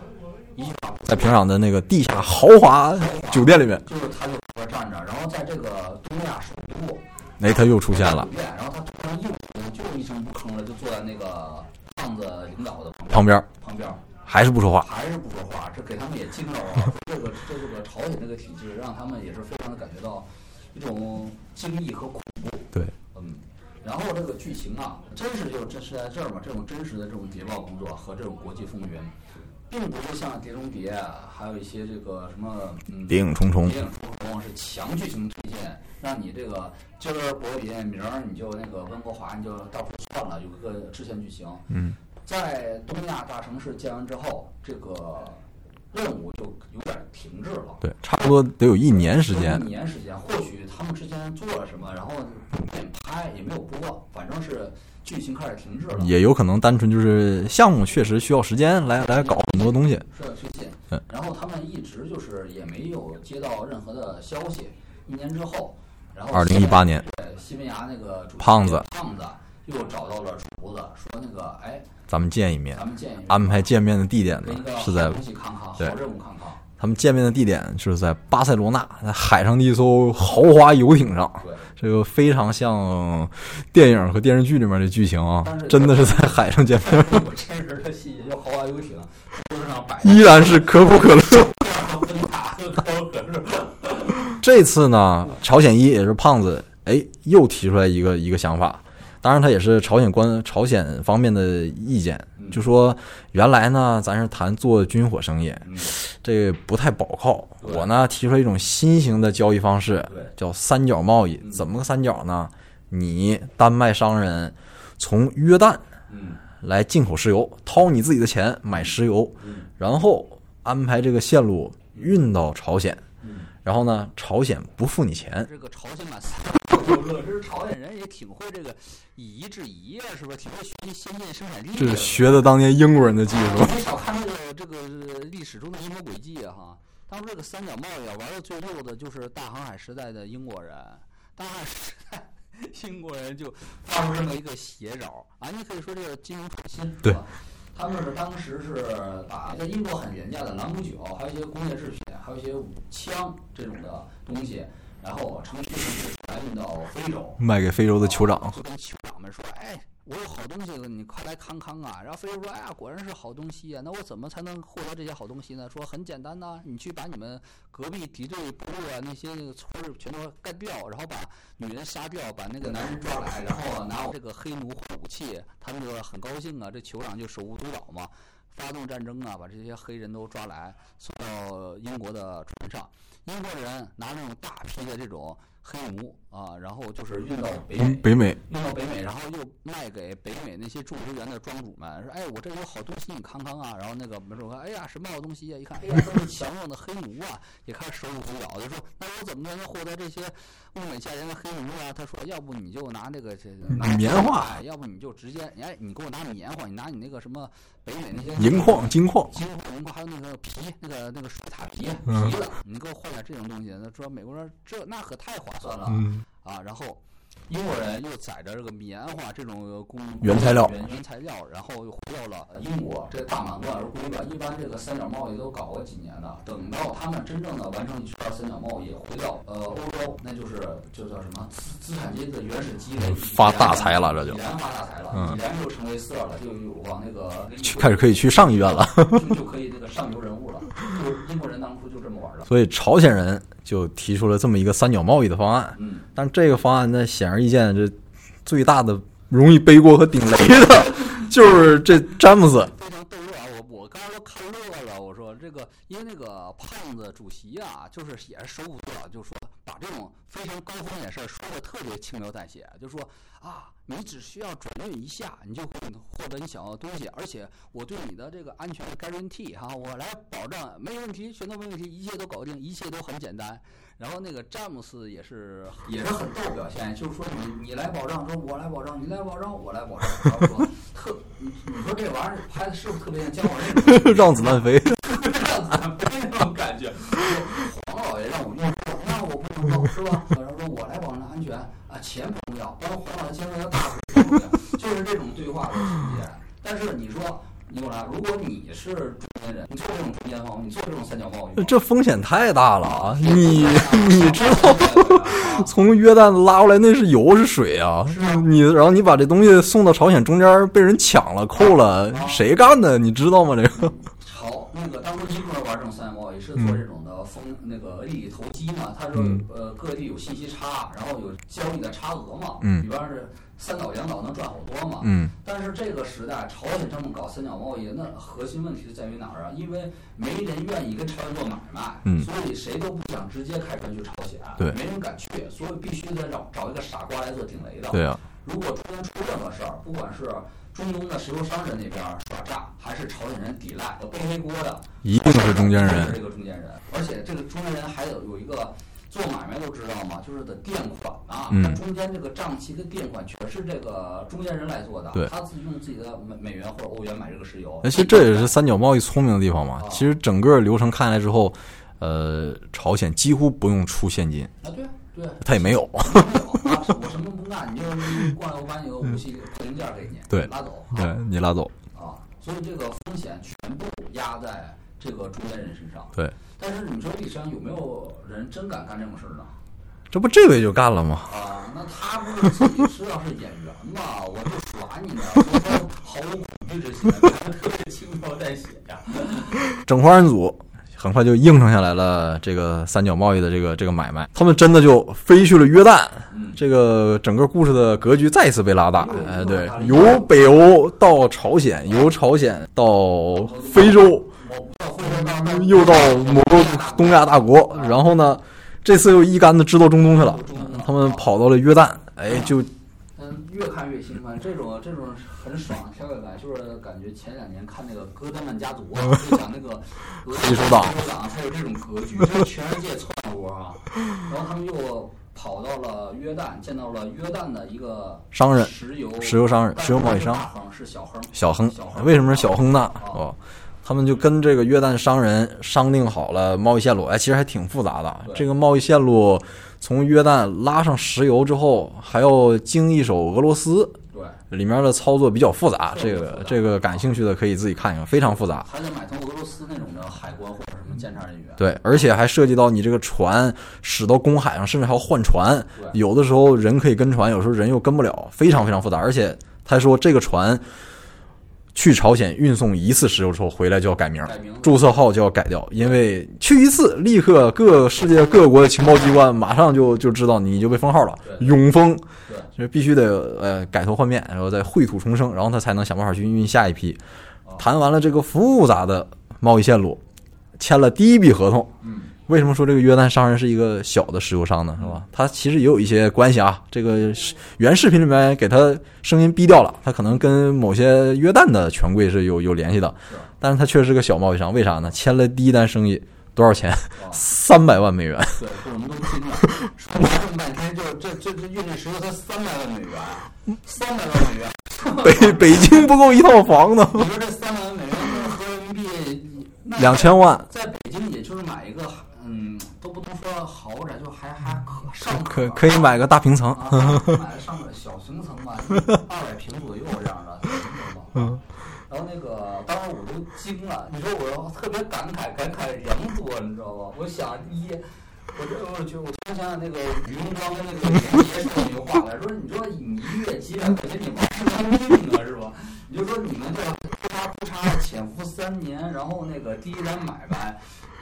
一句话在平壤的那个地下豪华酒店里面，就是他就在。站着，然后在这个东亚首都，哎，他又出现了。然后他突然又就一声不吭的就坐在那个胖子领导的旁边，旁边还是不说话，还是不说话，这给他们也惊着了。[laughs] 这个这这个朝鲜这个体制，让他们也是非常的感觉到一种惊异和恐怖。对，嗯，然后这个剧情啊，真实就真是在这儿嘛，这种真实的这种谍报工作和这种国际风云。并不是像《碟中谍》，还有一些这个什么嗯，谍影重重，谍影重重是强剧情推荐，让你这个今儿柏林明儿你就那个温哥华你就到处窜了，有一个支线剧情。嗯，在东亚大城市建完之后，这个任务就有点停滞了。对，差不多得有一年时间。一年时间，或许他们之间做了什么，然后没拍也没有播，反正是。剧情开始停滞了，也有可能单纯就是项目确实需要时间来来搞很多东西，是要推进。嗯，然后他们一直就是也没有接到任何的消息。一年之后，然后二零一八年，对西班牙那个胖子胖子又找到了厨子，说那个哎，咱们见一面，咱们见一面，安排见面的地点呢是在对任务看看。他们见面的地点就是在巴塞罗那，在海上的一艘豪华游艇上。这个非常像电影和电视剧里面的剧情啊，真的是在海上见面。真实的细节，就豪华游艇，上摆依然是可口可乐。这次呢，朝鲜一也是胖子，哎，又提出来一个一个想法。当然，他也是朝鲜官朝鲜方面的意见，就说原来呢，咱是谈做军火生意，这不太保靠。我呢提出了一种新型的交易方式，叫三角贸易。怎么个三角呢？你丹麦商人从约旦来进口石油，掏你自己的钱买石油，然后安排这个线路运到朝鲜，然后呢，朝鲜不付你钱。这个朝鲜满 [laughs] 这是朝鲜人也挺会这个以夷制夷啊，是不是？挺会学习先进生产力。这是学的当年英国人的技术。没少看这个这个历史中的阴谋诡计哈。当初这个三角贸易啊，玩的最溜的就是大航海时代的英国人。大航海时代，英国人就发出这么一个邪招啊！你可以说这个金融创新。对。他们是当时是把在英国很廉价的朗姆酒，还有一些工业制品，还有一些武枪这种的东西。然后乘飞机船运到非洲，卖给非洲的酋长，就跟酋长们说：“哎，我有好东西了，你快来看看啊！”然后非洲说：“哎呀，果然是好东西啊！那我怎么才能获得这些好东西呢？”说很简单呐，你去把你们隔壁敌对部落啊那些那个村全都干掉，然后把女人杀掉，把那个男人抓来，然后拿我这个黑奴武器，他们就很高兴啊。这酋长就手舞足蹈嘛，发动战争啊，把这些黑人都抓来送到英国的船上。英国人拿那种大批的这种黑奴啊，然后就是运到北美，北美运到北美，然后又卖给北美那些种植园的庄主们，说：“哎，我这有好东西，你看看啊。”然后那个门主说：“哎呀，什么好东西呀？一看，哎呀，都是强壮的黑奴啊！”也开始手舞足蹈就说：“那我怎么才能获得这些物美价廉的黑奴啊？”他说：“要不你就拿那个这棉花，要不你就直接，哎，你给我拿棉花，你拿你那个什么北美那些银矿、金矿、金矿、银矿，还有那个皮，那个那个水獭皮皮子，你给我换点这种东西。”他说：“美国人这那可太划算了啊！”然后英国人又载着这个棉花这种工原材料，原原材料，然后又回到了英国。这大满贯而归吧。一般这个三角贸易都搞过几年的，等到他们真正的完成一圈三角贸易，回到呃欧洲，那就是就叫什么资资产阶级的原始积累，发大财了，这就已然发大财了，已然就成为色了，就往那个开始可以去上医院了，就就可以那个上流人物了。就英国人当初就这么玩的。所以朝鲜人就提出了这么一个三角贸易的方案。嗯，但这个方案呢，显而易见，这。最大的容易背锅和顶雷的，[laughs] 就是这詹姆斯。非常逗这个，因为那个胖子主席啊，就是也是手舞足蹈，就说把这种非常高风险事儿说的特别轻描淡写，就说啊，你只需要转运一下，你就会获得你想要的东西，而且我对你的这个安全的 guarantee 哈，我来保证没问题，全都没问题，一切都搞定，一切都很简单。然后那个詹姆斯也是也是很逗表现，就是说你你来保障，说我来保障，你来保障，我来保障。然后说特你你说这玩意儿拍的是不是特别像姜文 [laughs] 让子弹飞，让子弹飞那种感觉？黄老爷让我用，那我不能用是吧？然后说我来保证安全啊，钱不重要，但是黄老爷先生要大不重要，就是这种对话的体现。但是你说。你过来，如果你是中间人，你做这种中间方，你做这种三角贸易，这风险太大了啊！你 [laughs] 你知道，从约旦拉过来那是油是水啊？你然后你把这东西送到朝鲜中间被人抢了扣了，谁干的？你知道吗？这个？好，那个当初英国人玩这种三角贸易是做这种的风那个利益投机嘛？他说呃各地有信息差，然后有交易的差额嘛？嗯，比方是。三岛两岛能赚好多嘛？嗯。但是这个时代，朝鲜这么搞三角贸易，那核心问题是在于哪儿啊？因为没人愿意跟朝鲜做买卖，嗯，所以谁都不想直接开船去朝鲜，对，没人敢去，所以必须得找找一个傻瓜来做顶雷的。对啊。如果中间出任何事儿，不管是中东的石油商人那边耍诈，还是朝鲜人抵赖和背黑锅的，一定是中间人。这个中间人，而且这个中间人还有有一个。做买卖都知道嘛，就是的垫款啊，嗯中间这个账期跟垫款全是这个中间人来做的，对他自己用自己的美美元或者欧元买这个石油。其实这也是三角贸易聪明的地方嘛。其实整个流程看下来之后，呃，朝鲜几乎不用出现金啊，对对，他也没有。我什么都不干，你就过来，我把你的武器零件给你，对，拉走，对你拉走啊。所以这个风险全部压在这个中间人身上。对。但是你说历史上有没有人真敢干这种事儿呢？这不这位就干了吗？啊，那他不是自己知道是演员吗？我就耍你呢，我毫无恐惧之心，特别轻描淡写呀。[laughs] 整花人组很快就应承下来了这个三角贸易的这个这个买卖，他们真的就飞去了约旦。这个整个故事的格局再一次被拉大。哎，对，由北欧到朝鲜，由朝鲜到非洲。又到某个东亚大国，然后呢，这次又一竿子支到中东去了。他们跑到了约旦，哎，就嗯，越看越兴奋。这种这种很爽，小感就是感觉前两年看那个《戈德曼家族》啊，[laughs] 就讲那个黑手党，黑手党才有这种格局，这是全世界窜窝啊。然后他们又跑到了约旦，见到了约旦的一个商人，石油石油商人，石油贸易商。大亨是小亨，小亨，为什么是小亨呢？哦。他们就跟这个约旦商人商定好了贸易线路，哎，其实还挺复杂的。这个贸易线路从约旦拉上石油之后，还要经一手俄罗斯，对，里面的操作比较复杂。这个这个感兴趣的可以自己看一看，非常复杂。还得买通俄罗斯那种的海关或者什么检查人员。对，而且还涉及到你这个船驶到公海上，甚至还要换船。有的时候人可以跟船，有时候人又跟不了，非常非常复杂。而且他说这个船。去朝鲜运送一次石油之后回来就要改名，注册号就要改掉，因为去一次立刻各世界各国的情报机关马上就就知道你就被封号了，永封，所以必须得呃改头换面，然后再秽土重生，然后他才能想办法去运下一批。谈完了这个复杂的贸易线路，签了第一笔合同。为什么说这个约旦商人是一个小的石油商呢？是吧？他其实也有一些关系啊。这个原视频里面给他声音逼掉了，他可能跟某些约旦的权贵是有有联系的。但是他确实是个小贸易商，为啥呢？签了第一单生意多少钱？三百万美元。对，我们都听了，说了这么半天，就这这这运这石油才三百万美元，三百万美元。北北京不够一套房子。你说这三百万美元合人民币两千万，在北京也就是买一个。说豪宅，就还还可上可可以买个大平层，买个上个小平层吧，二百平左右这样的，嗯。然后那个当时我都惊了，你说我特别感慨，感慨良多，你知道吧？我想一，我这我就我突然想想那个于荣光跟那个严爷说那句话来说，你说你一月几百块钱，你玩什么命啊，是吧？你就说你们这不差不差潜伏三年，然后那个第一单买卖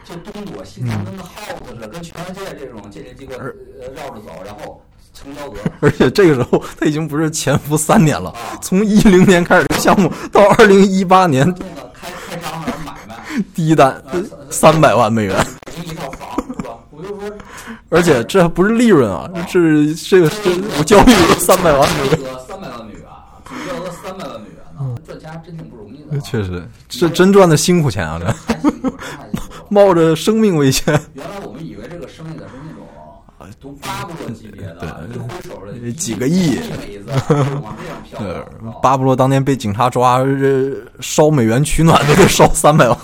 就东躲西藏，跟个耗子似的，跟全世界这种鉴定机构呃绕着走，然后。成交额，而且这个时候他已经不是潜伏三年了，从一零年开始这个项目到二零一八年，开开张了买卖，[laughs] 第一单三百万美元，一套房是吧？我就说，而且这还不是利润啊，是这个是我交易额三百万美元，三百万美元，总交易额三百万美元呢，赚钱还真挺不。[laughs] 确实，这真赚的辛苦钱啊，这 [laughs] 冒着生命危险。原来我们以为这个生意的是那种啊。都巴布洛级别的，一挥手的几个亿美子，往这样飘。巴布洛当年被警察抓，烧美元取暖都得烧三百万。[laughs]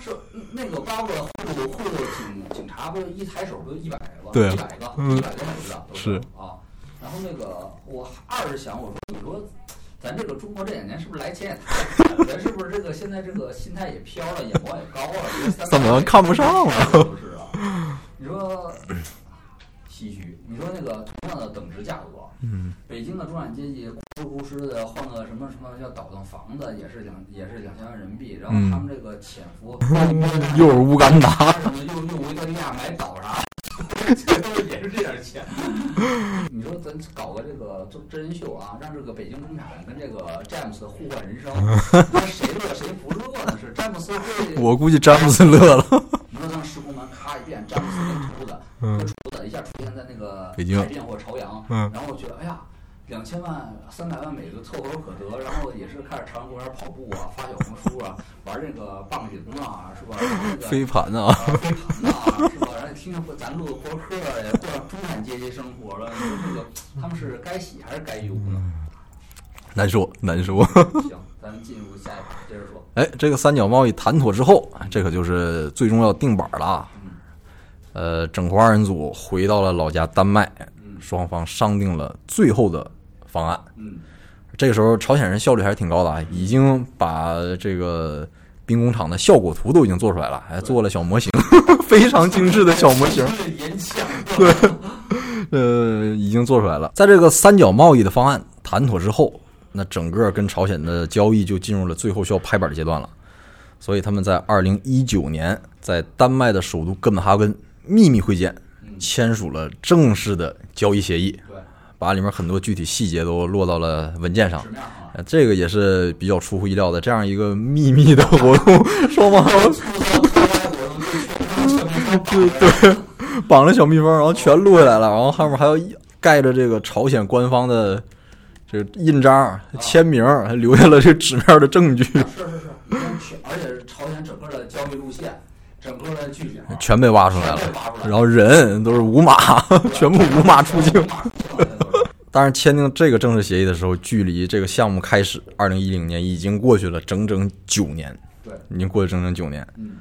说那个巴布洛贿赂贿赂警警察，不是一抬手不就一百个？对，一百个，一百个美子是啊。然后那个我二是想，我说你说咱这个中国这两年是不是来钱也太快了？咱是不是这个现在这个心态也飘了，眼光也高了？怎么看不上了，不是啊？你说。唏嘘，你说那个同样的等值价格，嗯，北京的中产阶级哭哧哭哧的换个什么什么叫倒腾房子，也是两也是两千万人民币，然后他们这个潜伏 [laughs] 又是乌干达又又维多利亚买岛啥，这都是也是这点钱。你说咱搞个这个真真人秀啊，让这个北京中产跟这个詹姆斯互换人生，[laughs] 那谁乐谁不乐呢？是詹姆斯会？我估计詹姆斯乐了。你说让时空门咔一变，詹姆斯跟秃子。嗯，出的一下出现在那个北京、海淀或朝阳，嗯，然后我觉得，哎呀，两千万、三百万美金凑合可得，然后也是开始朝阳公园跑步啊，发小红书啊，玩这个棒顶啊，是吧？飞盘啊，飞盘啊，是吧？然后听着咱录的播客也过上中产阶级生活了，你说这个他们是该喜还是该忧呢？难说，难说。行，[laughs] 咱们进入下一趴，接着说。哎，这个三角贸易谈妥之后，这可就是最终要定板了。呃，整活二人组回到了老家丹麦，双方商定了最后的方案。嗯，这个时候朝鲜人效率还是挺高的啊，已经把这个兵工厂的效果图都已经做出来了，还做了小模型，非常精致的小模型。对，呃，已经做出来了。在这个三角贸易的方案谈妥之后，那整个跟朝鲜的交易就进入了最后需要拍板的阶段了。所以他们在二零一九年在丹麦的首都哥本哈根。秘密会见，签署了正式的交易协议，把里面很多具体细节都落到了文件上。这个也是比较出乎意料的，这样一个秘密的活动，双方对对，绑了小蜜蜂，然后全录下来了，然后后面还要盖着这个朝鲜官方的这个印章、签名，还留下了这纸面的证据。是是是，而且是朝鲜整个的交易路线。整个的剧情全被挖出来了，然后人都是无码，全部无码出境。当然，签订这个正式协议的时候，距离这个项目开始二零一零年已经过去了整整九年。对，已经过去整整九年。嗯，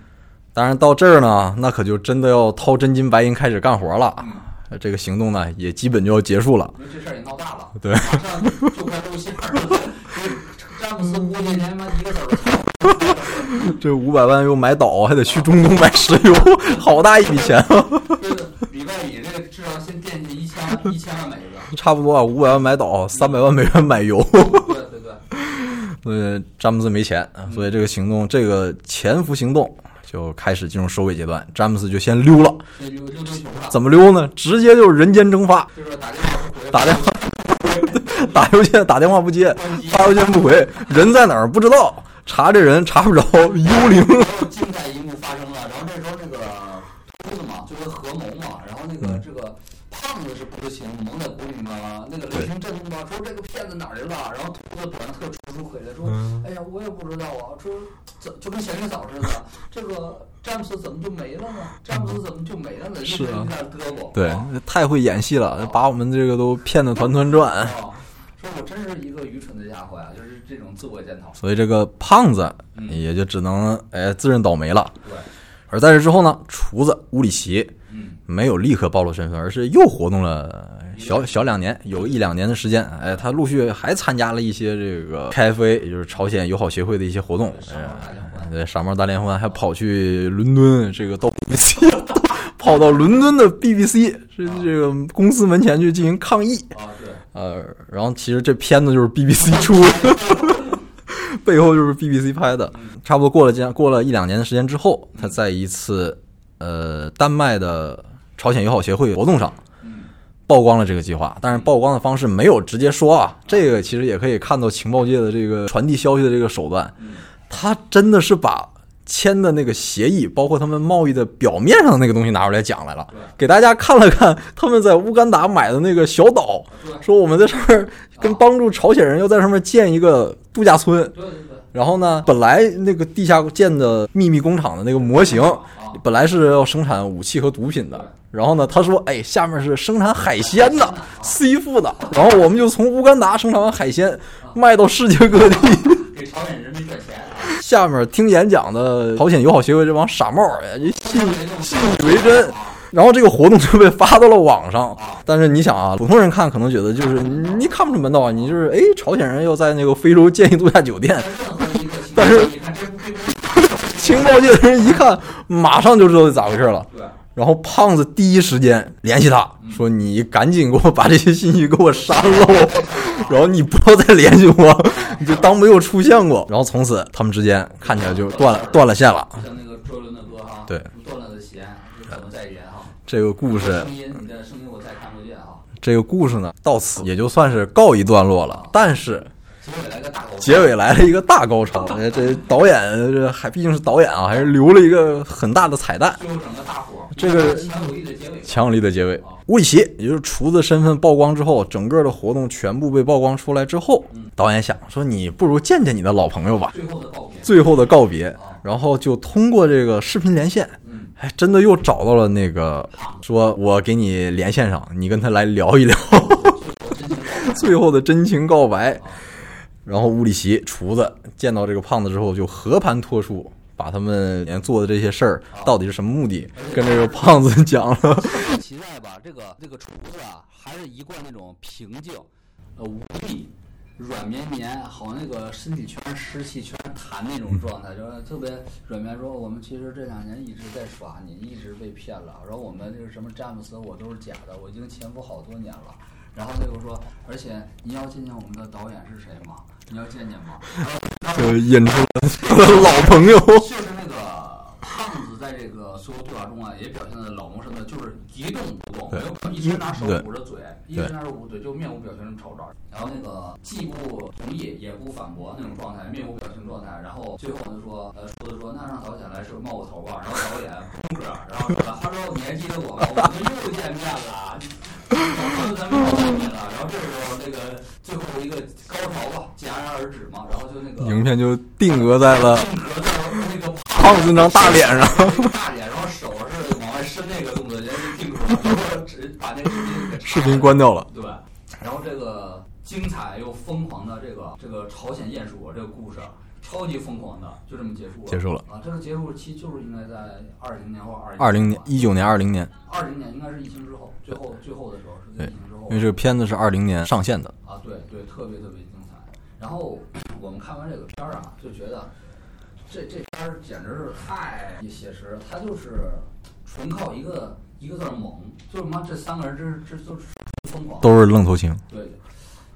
当然到这儿呢，那可就真的要掏真金白银开始干活了。这个行动呢，也基本就要结束了。因为这事儿也闹大了，对，马上就快露馅了。詹姆斯估计连妈一个子儿这五百万又买岛，还得去中东买石油，好大一笔钱啊！里外里这个至少先垫进一千 [laughs] 一千万美元，差不多啊，五百万买岛，三百万美元买油。对对对。[laughs] 呃，詹姆斯没钱，所以这个行动，这个潜伏行动就开始进入收尾阶段。詹姆斯就先溜了，怎么溜呢？直接就是人间蒸发，就是打电话不回，打电话，[laughs] 打邮件打电话不接，发邮件不回，人在哪儿不知道。查这人查不着，幽灵。精彩一幕发生了，然后这时候那个秃子嘛，就跟合谋嘛，然后那个这个胖子是不知情，蒙在鼓里面那个雷霆震动吧，说这个骗子哪儿去了？然后秃子表现特楚楚回来，说：“哎呀，我也不知道啊。”说怎就跟咸鱼嫂似的，[laughs] 这个詹姆斯怎么就没了呢？詹姆斯怎么就没了呢？是啊，胳膊。对，太会演戏了，把我们这个都骗得团团转。说我真是一个愚蠢的家伙呀，就是这种自我检讨。所以这个胖子也就只能哎自认倒霉了。对。而在这之后呢，厨子乌里奇，嗯，没有立刻暴露身份，而是又活动了小小两年，有一两年的时间。哎，他陆续还参加了一些这个 KFA，也就是朝鲜友好协会的一些活动。对，傻帽大联欢，还跑去伦敦，这个到 BBC，[laughs] 跑到伦敦的 BBC 是这个公司门前去进行抗议。啊，对。呃，然后其实这片子就是 BBC [laughs] 出的，背后就是 BBC 拍的。差不多过了这样过了一两年的时间之后，他在一次呃丹麦的朝鲜友好协会活动上曝光了这个计划，但是曝光的方式没有直接说啊，这个其实也可以看到情报界的这个传递消息的这个手段，他真的是把。签的那个协议，包括他们贸易的表面上的那个东西拿出来讲来了，给大家看了看他们在乌干达买的那个小岛，说我们在上面跟帮助朝鲜人要在上面建一个度假村。然后呢，本来那个地下建的秘密工厂的那个模型，本来是要生产武器和毒品的。然后呢，他说，哎，下面是生产海鲜的，[laughs] food 的。然后我们就从乌干达生产完海鲜，卖到世界各地，给朝鲜人民赚钱。[laughs] 下面听演讲的朝鲜友好协会这帮傻帽儿呀，信信以为真，然后这个活动就被发到了网上。但是你想啊，普通人看可能觉得就是你看不出门道啊，你就是哎，朝鲜人要在那个非洲建一度假酒店，[laughs] 但是情报界的人一看，马上就知道是咋回事了。然后胖子第一时间联系他说：“你赶紧给我把这些信息给我删了，[laughs] 然后你不要再联系我，[laughs] 你就当没有出现过。”然后从此他们之间看起来就断了 [laughs] 断了线了。像那个周杰伦的歌哈，对，断了的弦就可能再圆哈？这个故事，声音你的声音我再看不见哈。这个故事呢，到此也就算是告一段落了。但是。结尾来了一个大高潮，[laughs] 这导演这还毕竟是导演啊，还是留了一个很大的彩蛋。这个强有力的结尾，乌里奇也就是厨子身份曝光之后，整个的活动全部被曝光出来之后，导演想说你不如见见你的老朋友吧。最后的告别，最后的告别，然后就通过这个视频连线，哎，真的又找到了那个，说我给你连线上，你跟他来聊一聊，最后的真情告白。[laughs] 然后乌里奇厨子见到这个胖子之后，就和盘托出，把他们连做的这些事儿到底是什么目的，跟这个胖子讲了。期待吧，这个这个厨子啊，还是一贯那种平静，呃，无力、软绵绵，好像那个身体全是湿气、全是痰那种状态，就是特别软绵。说我们其实这两年一直在耍你，一直被骗了。然后我们这个什么詹姆斯，我都是假的，我已经潜伏好多年了。然后他就说，而且你要见见我们的导演是谁吗？你要见见吗？[laughs] 就引出了老朋友。就是那个胖子，在这个所有对话中啊，也表现的老谋深算，就是一动不动，没有一直拿手捂着嘴，一直拿手捂嘴，就面无表情这么瞅着。然后那个既不同意也不反驳那种状态，面无表情状态。然后最后就说，呃，说的说，那让导演来是冒个头吧。然后导演 [laughs] 空格，然后说，他说你还记得我吗？我们又见面了。然后咱们又见面了。然后这时候那个最后一个高潮吧。戛然而止嘛，然后就那个影片就定格在了定格在了那个胖子那张大脸上，大脸，然后手是往外伸那个动作，就定格了，然后只把那个视频给视频关掉了，对，然后这个精彩又疯狂的这个这个朝鲜鼹鼠这个故事，超级疯狂的就这么结束了，结束了。啊，这个结束期就是应该在二零年或二二零年一九年二零年。二零年应该是疫情之后，最后最后的时候是疫情之后，因为这个片子是二零年上线的。啊，对对，特别特别精彩。然后我们看完这个片儿啊，就觉得这这片儿简直是太写实，他就是纯靠一个一个字猛，就是妈这三个人这这都是疯狂，都是愣头青。对，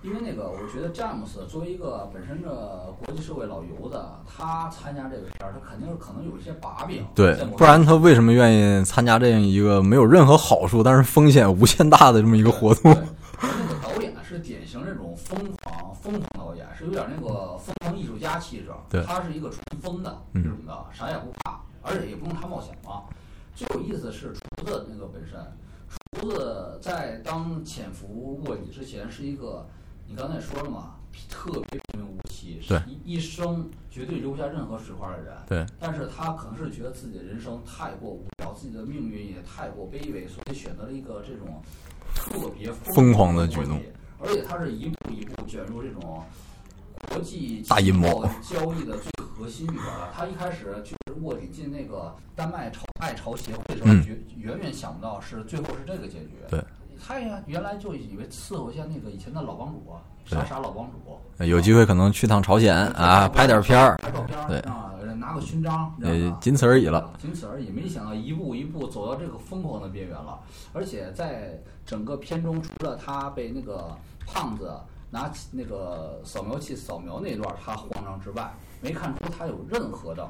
因为那个我觉得詹姆斯作为一个本身的国际社会老油子，他参加这个片儿，他肯定是可能有一些把柄。对，不然他为什么愿意参加这样一个没有任何好处，但是风险无限大的这么一个活动？那个导演是典型这种疯狂疯狂导演，是有点那个疯狂艺术家气质。对，他是一个纯疯的这种的，啥也不怕，而且也不用他冒险嘛。最有意思的是厨子那个本身，厨子在当潜伏卧底之前是一个，你刚才说了嘛，特别平平无奇，对，一一生绝对留不下任何水花的人。对，但是他可能是觉得自己的人生太过无聊，自己的命运也太过卑微，所以选择了一个这种。特别疯狂的举动，而且他是一步一步卷入这种国际大阴谋交易的最核心里边了。他一开始就是卧底进那个丹麦朝爱朝协会的时候，远远远想不到是最后是这个结局。对，他呀原来就以为伺候一下那个以前的老帮主啊，傻傻老帮主。有机会可能去趟朝鲜啊，拍点片儿，拍照片对啊，拿个勋章，呃，仅此而已了。仅此而已，没想到一步一步走到这个疯狂的边缘了。而且在整个片中，除了他被那个胖子拿起那个扫描器扫描那段他慌张之外，没看出他有任何的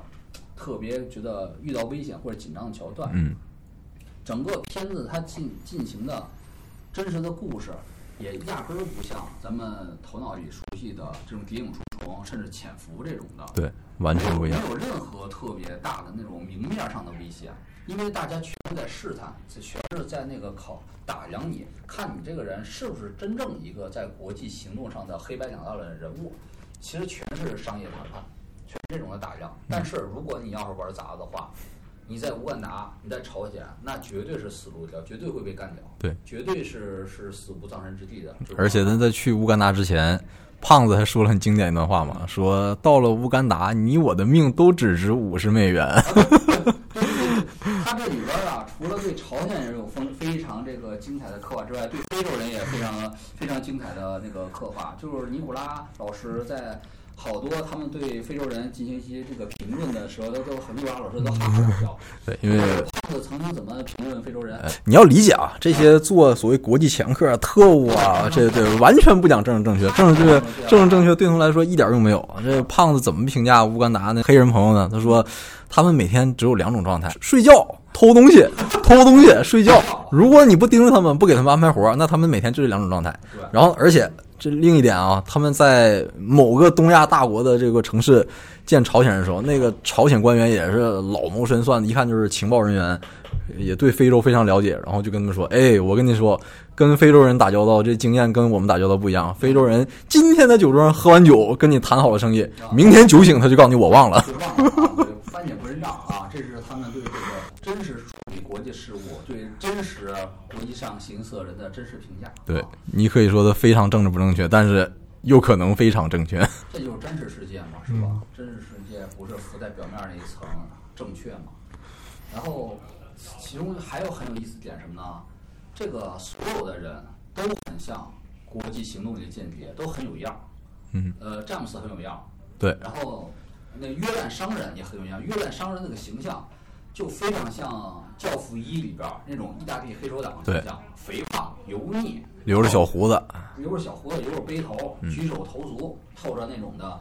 特别觉得遇到危险或者紧张的桥段。嗯，整个片子它进进行的真实的故事，也压根儿不像咱们头脑里熟悉的这种谍影重重，甚至潜伏这种的。对，完全不一样。没有任何特别大的那种明面上的威胁，因为大家全在试探，全是在那个考打量你，看你这个人是不是真正一个在国际行动上的黑白两道的人物。其实全是商业谈判，全是这种的打量。但是如果你要是玩砸的话，你在乌干达，你在朝鲜，那绝对是死路一条，绝对会被干掉。对，绝对是是死无葬身之地的。而且他在去乌干达之前，胖子还说了很经典一段话嘛，说到了乌干达，你我的命都只值五十美元。[laughs] 他这里边啊，除了对朝鲜人有非非常这个精彩的刻画之外，对非洲人也非常非常精彩的那个刻画。就是尼古拉老师在好多他们对非洲人进行一些这个评论的时候，都都很尼古拉老师都哈哈大笑。[laughs] 对，因为胖子曾经怎么评论非洲人？你要理解啊，这些做所谓国际掮客、特务啊，[laughs] 这对完全不讲政治正确，政治 [laughs] 正确，政治正确对他们来说一点用没有。这胖子怎么评价乌干达那黑人朋友呢？他说。他们每天只有两种状态：睡觉、偷东西、偷东西、睡觉。如果你不盯着他们，不给他们安排活，那他们每天就这两种状态。然后，而且这另一点啊，他们在某个东亚大国的这个城市见朝鲜人的时候，那个朝鲜官员也是老谋深算的，一看就是情报人员，也对非洲非常了解。然后就跟他们说：“哎，我跟你说，跟非洲人打交道，这经验跟我们打交道不一样。非洲人今天在酒桌上喝完酒，跟你谈好了生意，明天酒醒他就告诉你我忘了。”翻脸不认账啊！这是他们对这个真实处理国际事务、对真实国际上行色人的真实评价。对你可以说的非常政治不正确，但是又可能非常正确。这就是真实世界嘛，是吧？真实世界不是浮在表面那一层正确嘛？然后其中还有很有意思点什么呢？这个所有的人都很像国际行动里的间谍，都很有样。嗯。呃，詹姆斯很有样。对。然后。那约旦商人也很有样，约旦商人那个形象就非常像《教父一》里边那种意大利黑手党的形象，肥胖油腻，留着小胡子，留着小胡子，留着背头，举手投足透着那种的，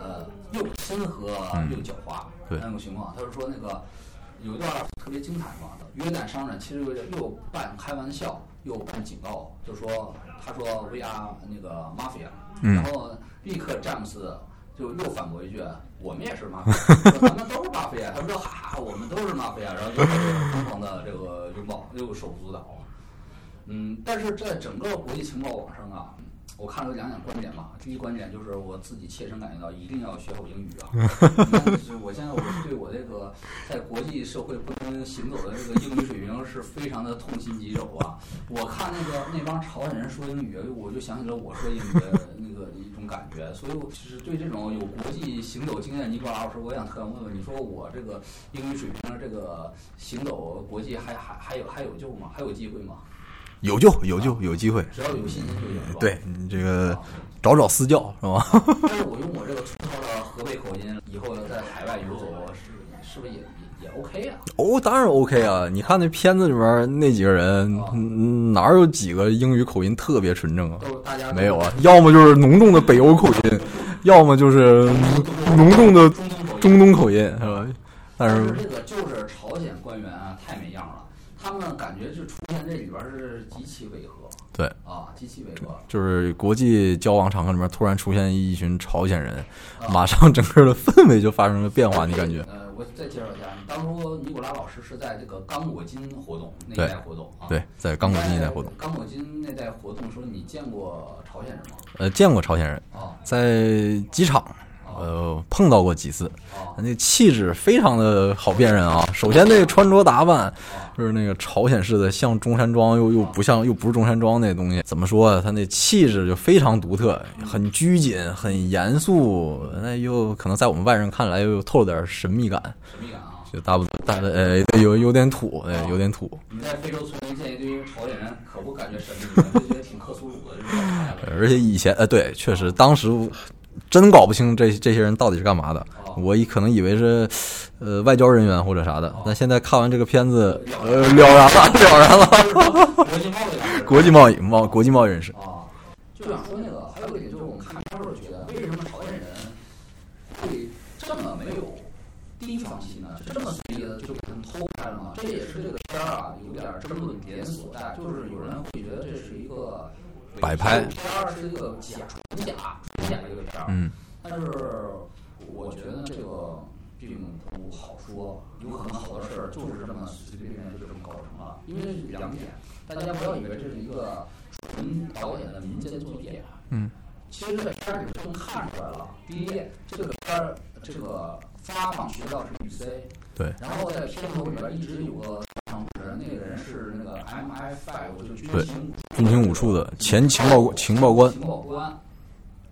呃，又亲和又狡猾那种情况。他就说那个有一段特别精彩嘛，约旦商人其实又半开玩笑又半警告，就说他说 We are 那个 mafia，然后立刻詹姆斯。就又反驳一句：“我们也是马菲亚，[laughs] 咱们都是马菲啊。”他们说：“哈哈，我们都是马菲啊。”然后就疯狂的这个拥抱，又手舞足蹈。嗯，但是在整个国际情报网上啊。我看了两点观点吧。第一观点就是我自己切身感觉到，一定要学好英语啊！就是我现在我对我这个在国际社会不能行走的这个英语水平是非常的痛心疾首啊！我看那个那帮朝鲜人说英语，我就想起了我说英语的那个一种感觉。所以，其实对这种有国际行走经验尼古拉老师，我想特想问问，你说我这个英语水平这个行走国际还还还有还有救吗？还有机会吗？有救有救有机会，只要有信心就有。对你这个找找私教是吧？但是我用我这个粗糙的河北口音，以后呢在海外游走，是是不是也也也 OK 啊？哦，当然 OK 啊！你看那片子里边那几个人，哪有几个英语口音特别纯正啊？没有啊，要么就是浓重的北欧口音，要么就是浓重的中东口音，是吧？但是这个就是朝鲜官员啊，太没样了。他们感觉就出现这里边是极其违和，对啊，极其违和。就是国际交往场合里面突然出现一群朝鲜人，马上整个的氛围就发生了变化，你感觉？呃，我再介绍一下，当初尼古拉老师是在这个刚果金活动那一带活动啊，对，在刚果金那带活动。刚果金那带活动的时候，你见过朝鲜人吗？呃，见过朝鲜人啊，在机场。呃，碰到过几次，那气质非常的好辨认啊。首先，那个穿着打扮，就是那个朝鲜式的，像中山装又又不像，又不是中山装那东西。怎么说啊？他那气质就非常独特，很拘谨，很严肃，那又可能在我们外人看来又透了点神秘感。神秘感啊！就大不大的呃，有有点土，哎，有点土。你在非洲丛林见一堆朝鲜人，可不感觉神秘，就觉得挺克苏鲁的。而且以前呃，对，确实当时真搞不清这这些人到底是干嘛的。我以可能以为是呃外交人员或者啥的，但现在看完这个片子，呃，了然了，[laughs] 了然了。国际贸易，国际贸易贸国际贸易人士。啊，就想说那个，还有一点就是我们看片儿时候觉得，为什么朝鲜人会这么没有提防心呢？就这么随意的就给他们偷拍了吗？这也是这个片儿啊有点争论点所在，就是有人会觉得这是一个摆拍片儿，是一个假纯假纯假一个片儿。嗯，但是我觉得这个并不好说，有可能好多事儿就是这么随随便便就这么搞成了。因为两点，大家不要以为这是一个纯导演的民间作品。嗯，其实这片儿里就能看出来了。第一，这个片儿这个发放渠道是 UC，对，然后在片头里边一直有个那个人是那个 MI5，就军对情军情五处的前情报情报官。情报官。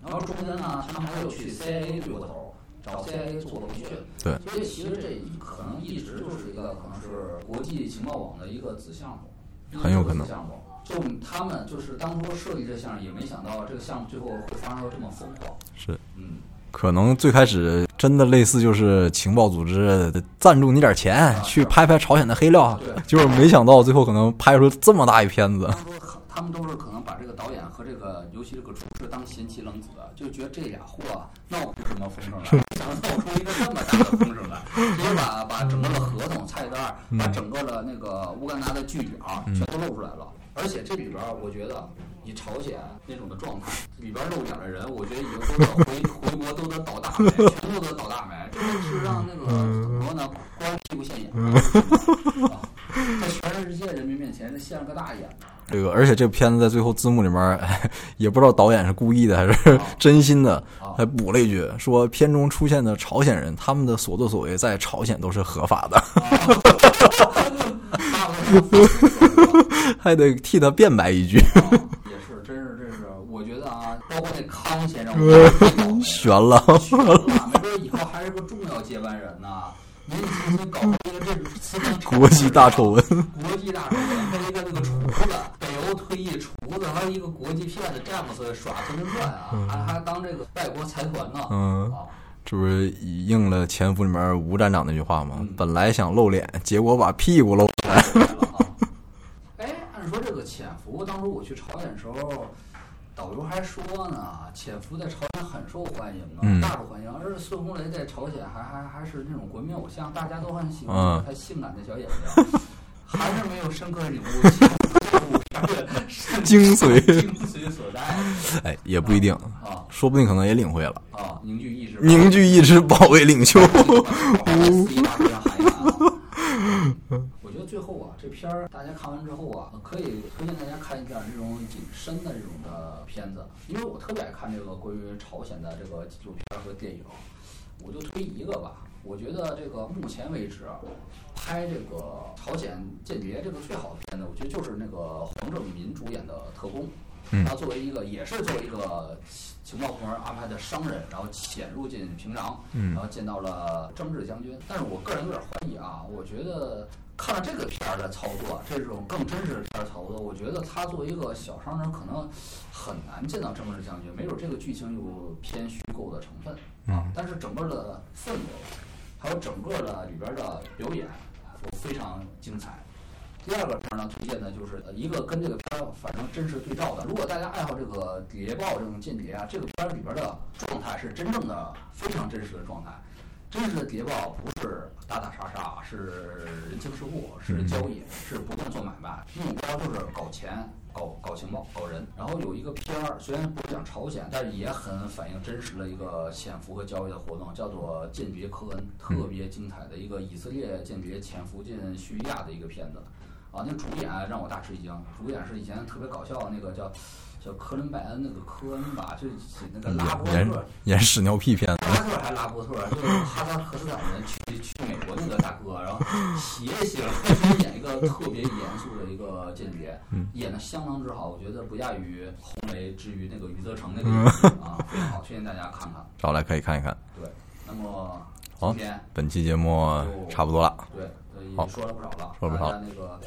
然后中间呢，他们还有去 CIA 对过头，找 CIA 做过培训。对所以其实这可能一直就是一个可能是国际情报网的一个子项目，很有可能项目。就他们就是当初设计这项，也没想到这个项目最后会发生到这么疯狂。是，嗯，可能最开始真的类似就是情报组织赞助你点钱去拍拍朝鲜的黑料，就是没想到最后可能拍出这么大一片子。他们都是可能把这个导演和这个，尤其这个厨师当贤妻冷子，就觉得这俩货闹不出什么风声来，想闹出一个这么大的风声来，所以把把整个的合同、菜单，把整个的那个乌干达的据点全都露出来了。而且这里边儿，我觉得以朝鲜那种的状态，里边儿露脸的人，我觉得以后都得回回国都得倒大霉，全部都得倒大霉，这是让那个怎么说呢，光屁股现眼。啊 [laughs] 在全世界人民面前，这现了个大眼。这个，而且这片子在最后字幕里面，哎 [laughs] 也不知道导演是故意的还是真心的，还补了一句说片中出现的朝鲜人，他们的所作所为在朝鲜都是合法的，[laughs] 还得替他辩白一句，也是，真是，真是，我觉得啊，包括那康先生，[laughs] 悬了。悬了，没准以后还是个重要接班人呢。年纪轻轻搞出一个这国际大丑闻，国际大丑闻，跟一个那个厨子，北欧退役厨子，还有一个国际骗子詹姆斯耍存在转啊，还还当这个外国财团呢。嗯啊，这不是应了《潜伏》里面吴站长那句话吗？本来想露脸，结果把屁股露出来了。[laughs] 哎，按说这个潜伏，当初我去朝鲜的时候，导游还说呢，潜伏在朝鲜很受欢迎啊，嗯大受欢迎。而且孙红雷在朝鲜还还还是那种国民偶像，大家都很喜欢嗯他性感的小眼睛，还是没有深刻领悟 [laughs] 精髓精髓所在哎，也不一定，啊说不定可能也领会了。啊！凝聚意志，凝聚意志，保卫领袖。[laughs] 我觉得最后啊，这片儿大家看完之后啊，可以推荐大家看一点这种紧身的这种的片子，因为我特别爱看这个关于朝鲜的这个纪录片和电影，我就推一个吧。我觉得这个目前为止啊拍这个朝鲜间谍这个最好的片子，我觉得就是那个黄正民主演的《特工》。嗯他作为一个，也是作为一个情报部门安排的商人，然后潜入进平壤，嗯然后见到了政治将军。但是我个人有点怀疑啊，我觉得看了这个片儿的操作，这种更真实的片儿操作，我觉得他作为一个小商人，可能很难见到正式将军，没准这个剧情有偏虚构的成分啊嗯。但是整个的氛围，还有整个的里边的表演，都非常精彩。第二个片儿呢，推荐的就是呃一个跟这个片儿反正真实对照的。如果大家爱好这个谍报这种间谍啊，这个片儿里边的状态是真正的非常真实的状态。真实的谍报不是打打杀杀，是人情世故，是交易，是不断做买卖。目标就是搞钱、搞搞情报、搞人。然后有一个片儿，虽然不是讲朝鲜，但是也很反映真实的一个潜伏和交易的活动，叫做《间谍科恩》，特别精彩的一个以色列间谍潜伏进叙利亚的一个片子。啊，那主演让我大吃一惊，主演是以前特别搞笑的那个叫叫科伦拜恩那个科恩吧，就是那个拉波演特，演屎尿屁片子，拉特还拉波特，就是哈萨克斯坦人去去美国那个大哥，然后邪性演一个特别严肃的一个间谍，演的相当之好，我觉得不亚于红雷之于那个余则成那个啊，非常好，推荐大家看看。找来可以看一看。对，那么好，本期节目差不多了。对，已经说了不少了。说了不少。那个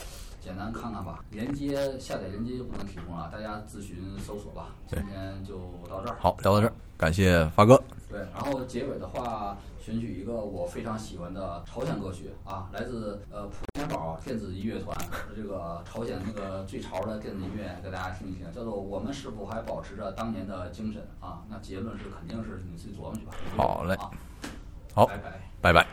简单看看吧，连接下载连接就不能提供了，大家自寻搜索吧。今天就到这儿。好，聊到这儿，感谢发哥。对，然后结尾的话，选取一个我非常喜欢的朝鲜歌曲啊，来自呃普天宝电子音乐团，这个朝鲜那个最潮的电子音乐，给大家听一听，叫做《我们是否还保持着当年的精神》啊？那结论是肯定是你自己琢磨去吧。好嘞。啊。好，拜拜，拜拜。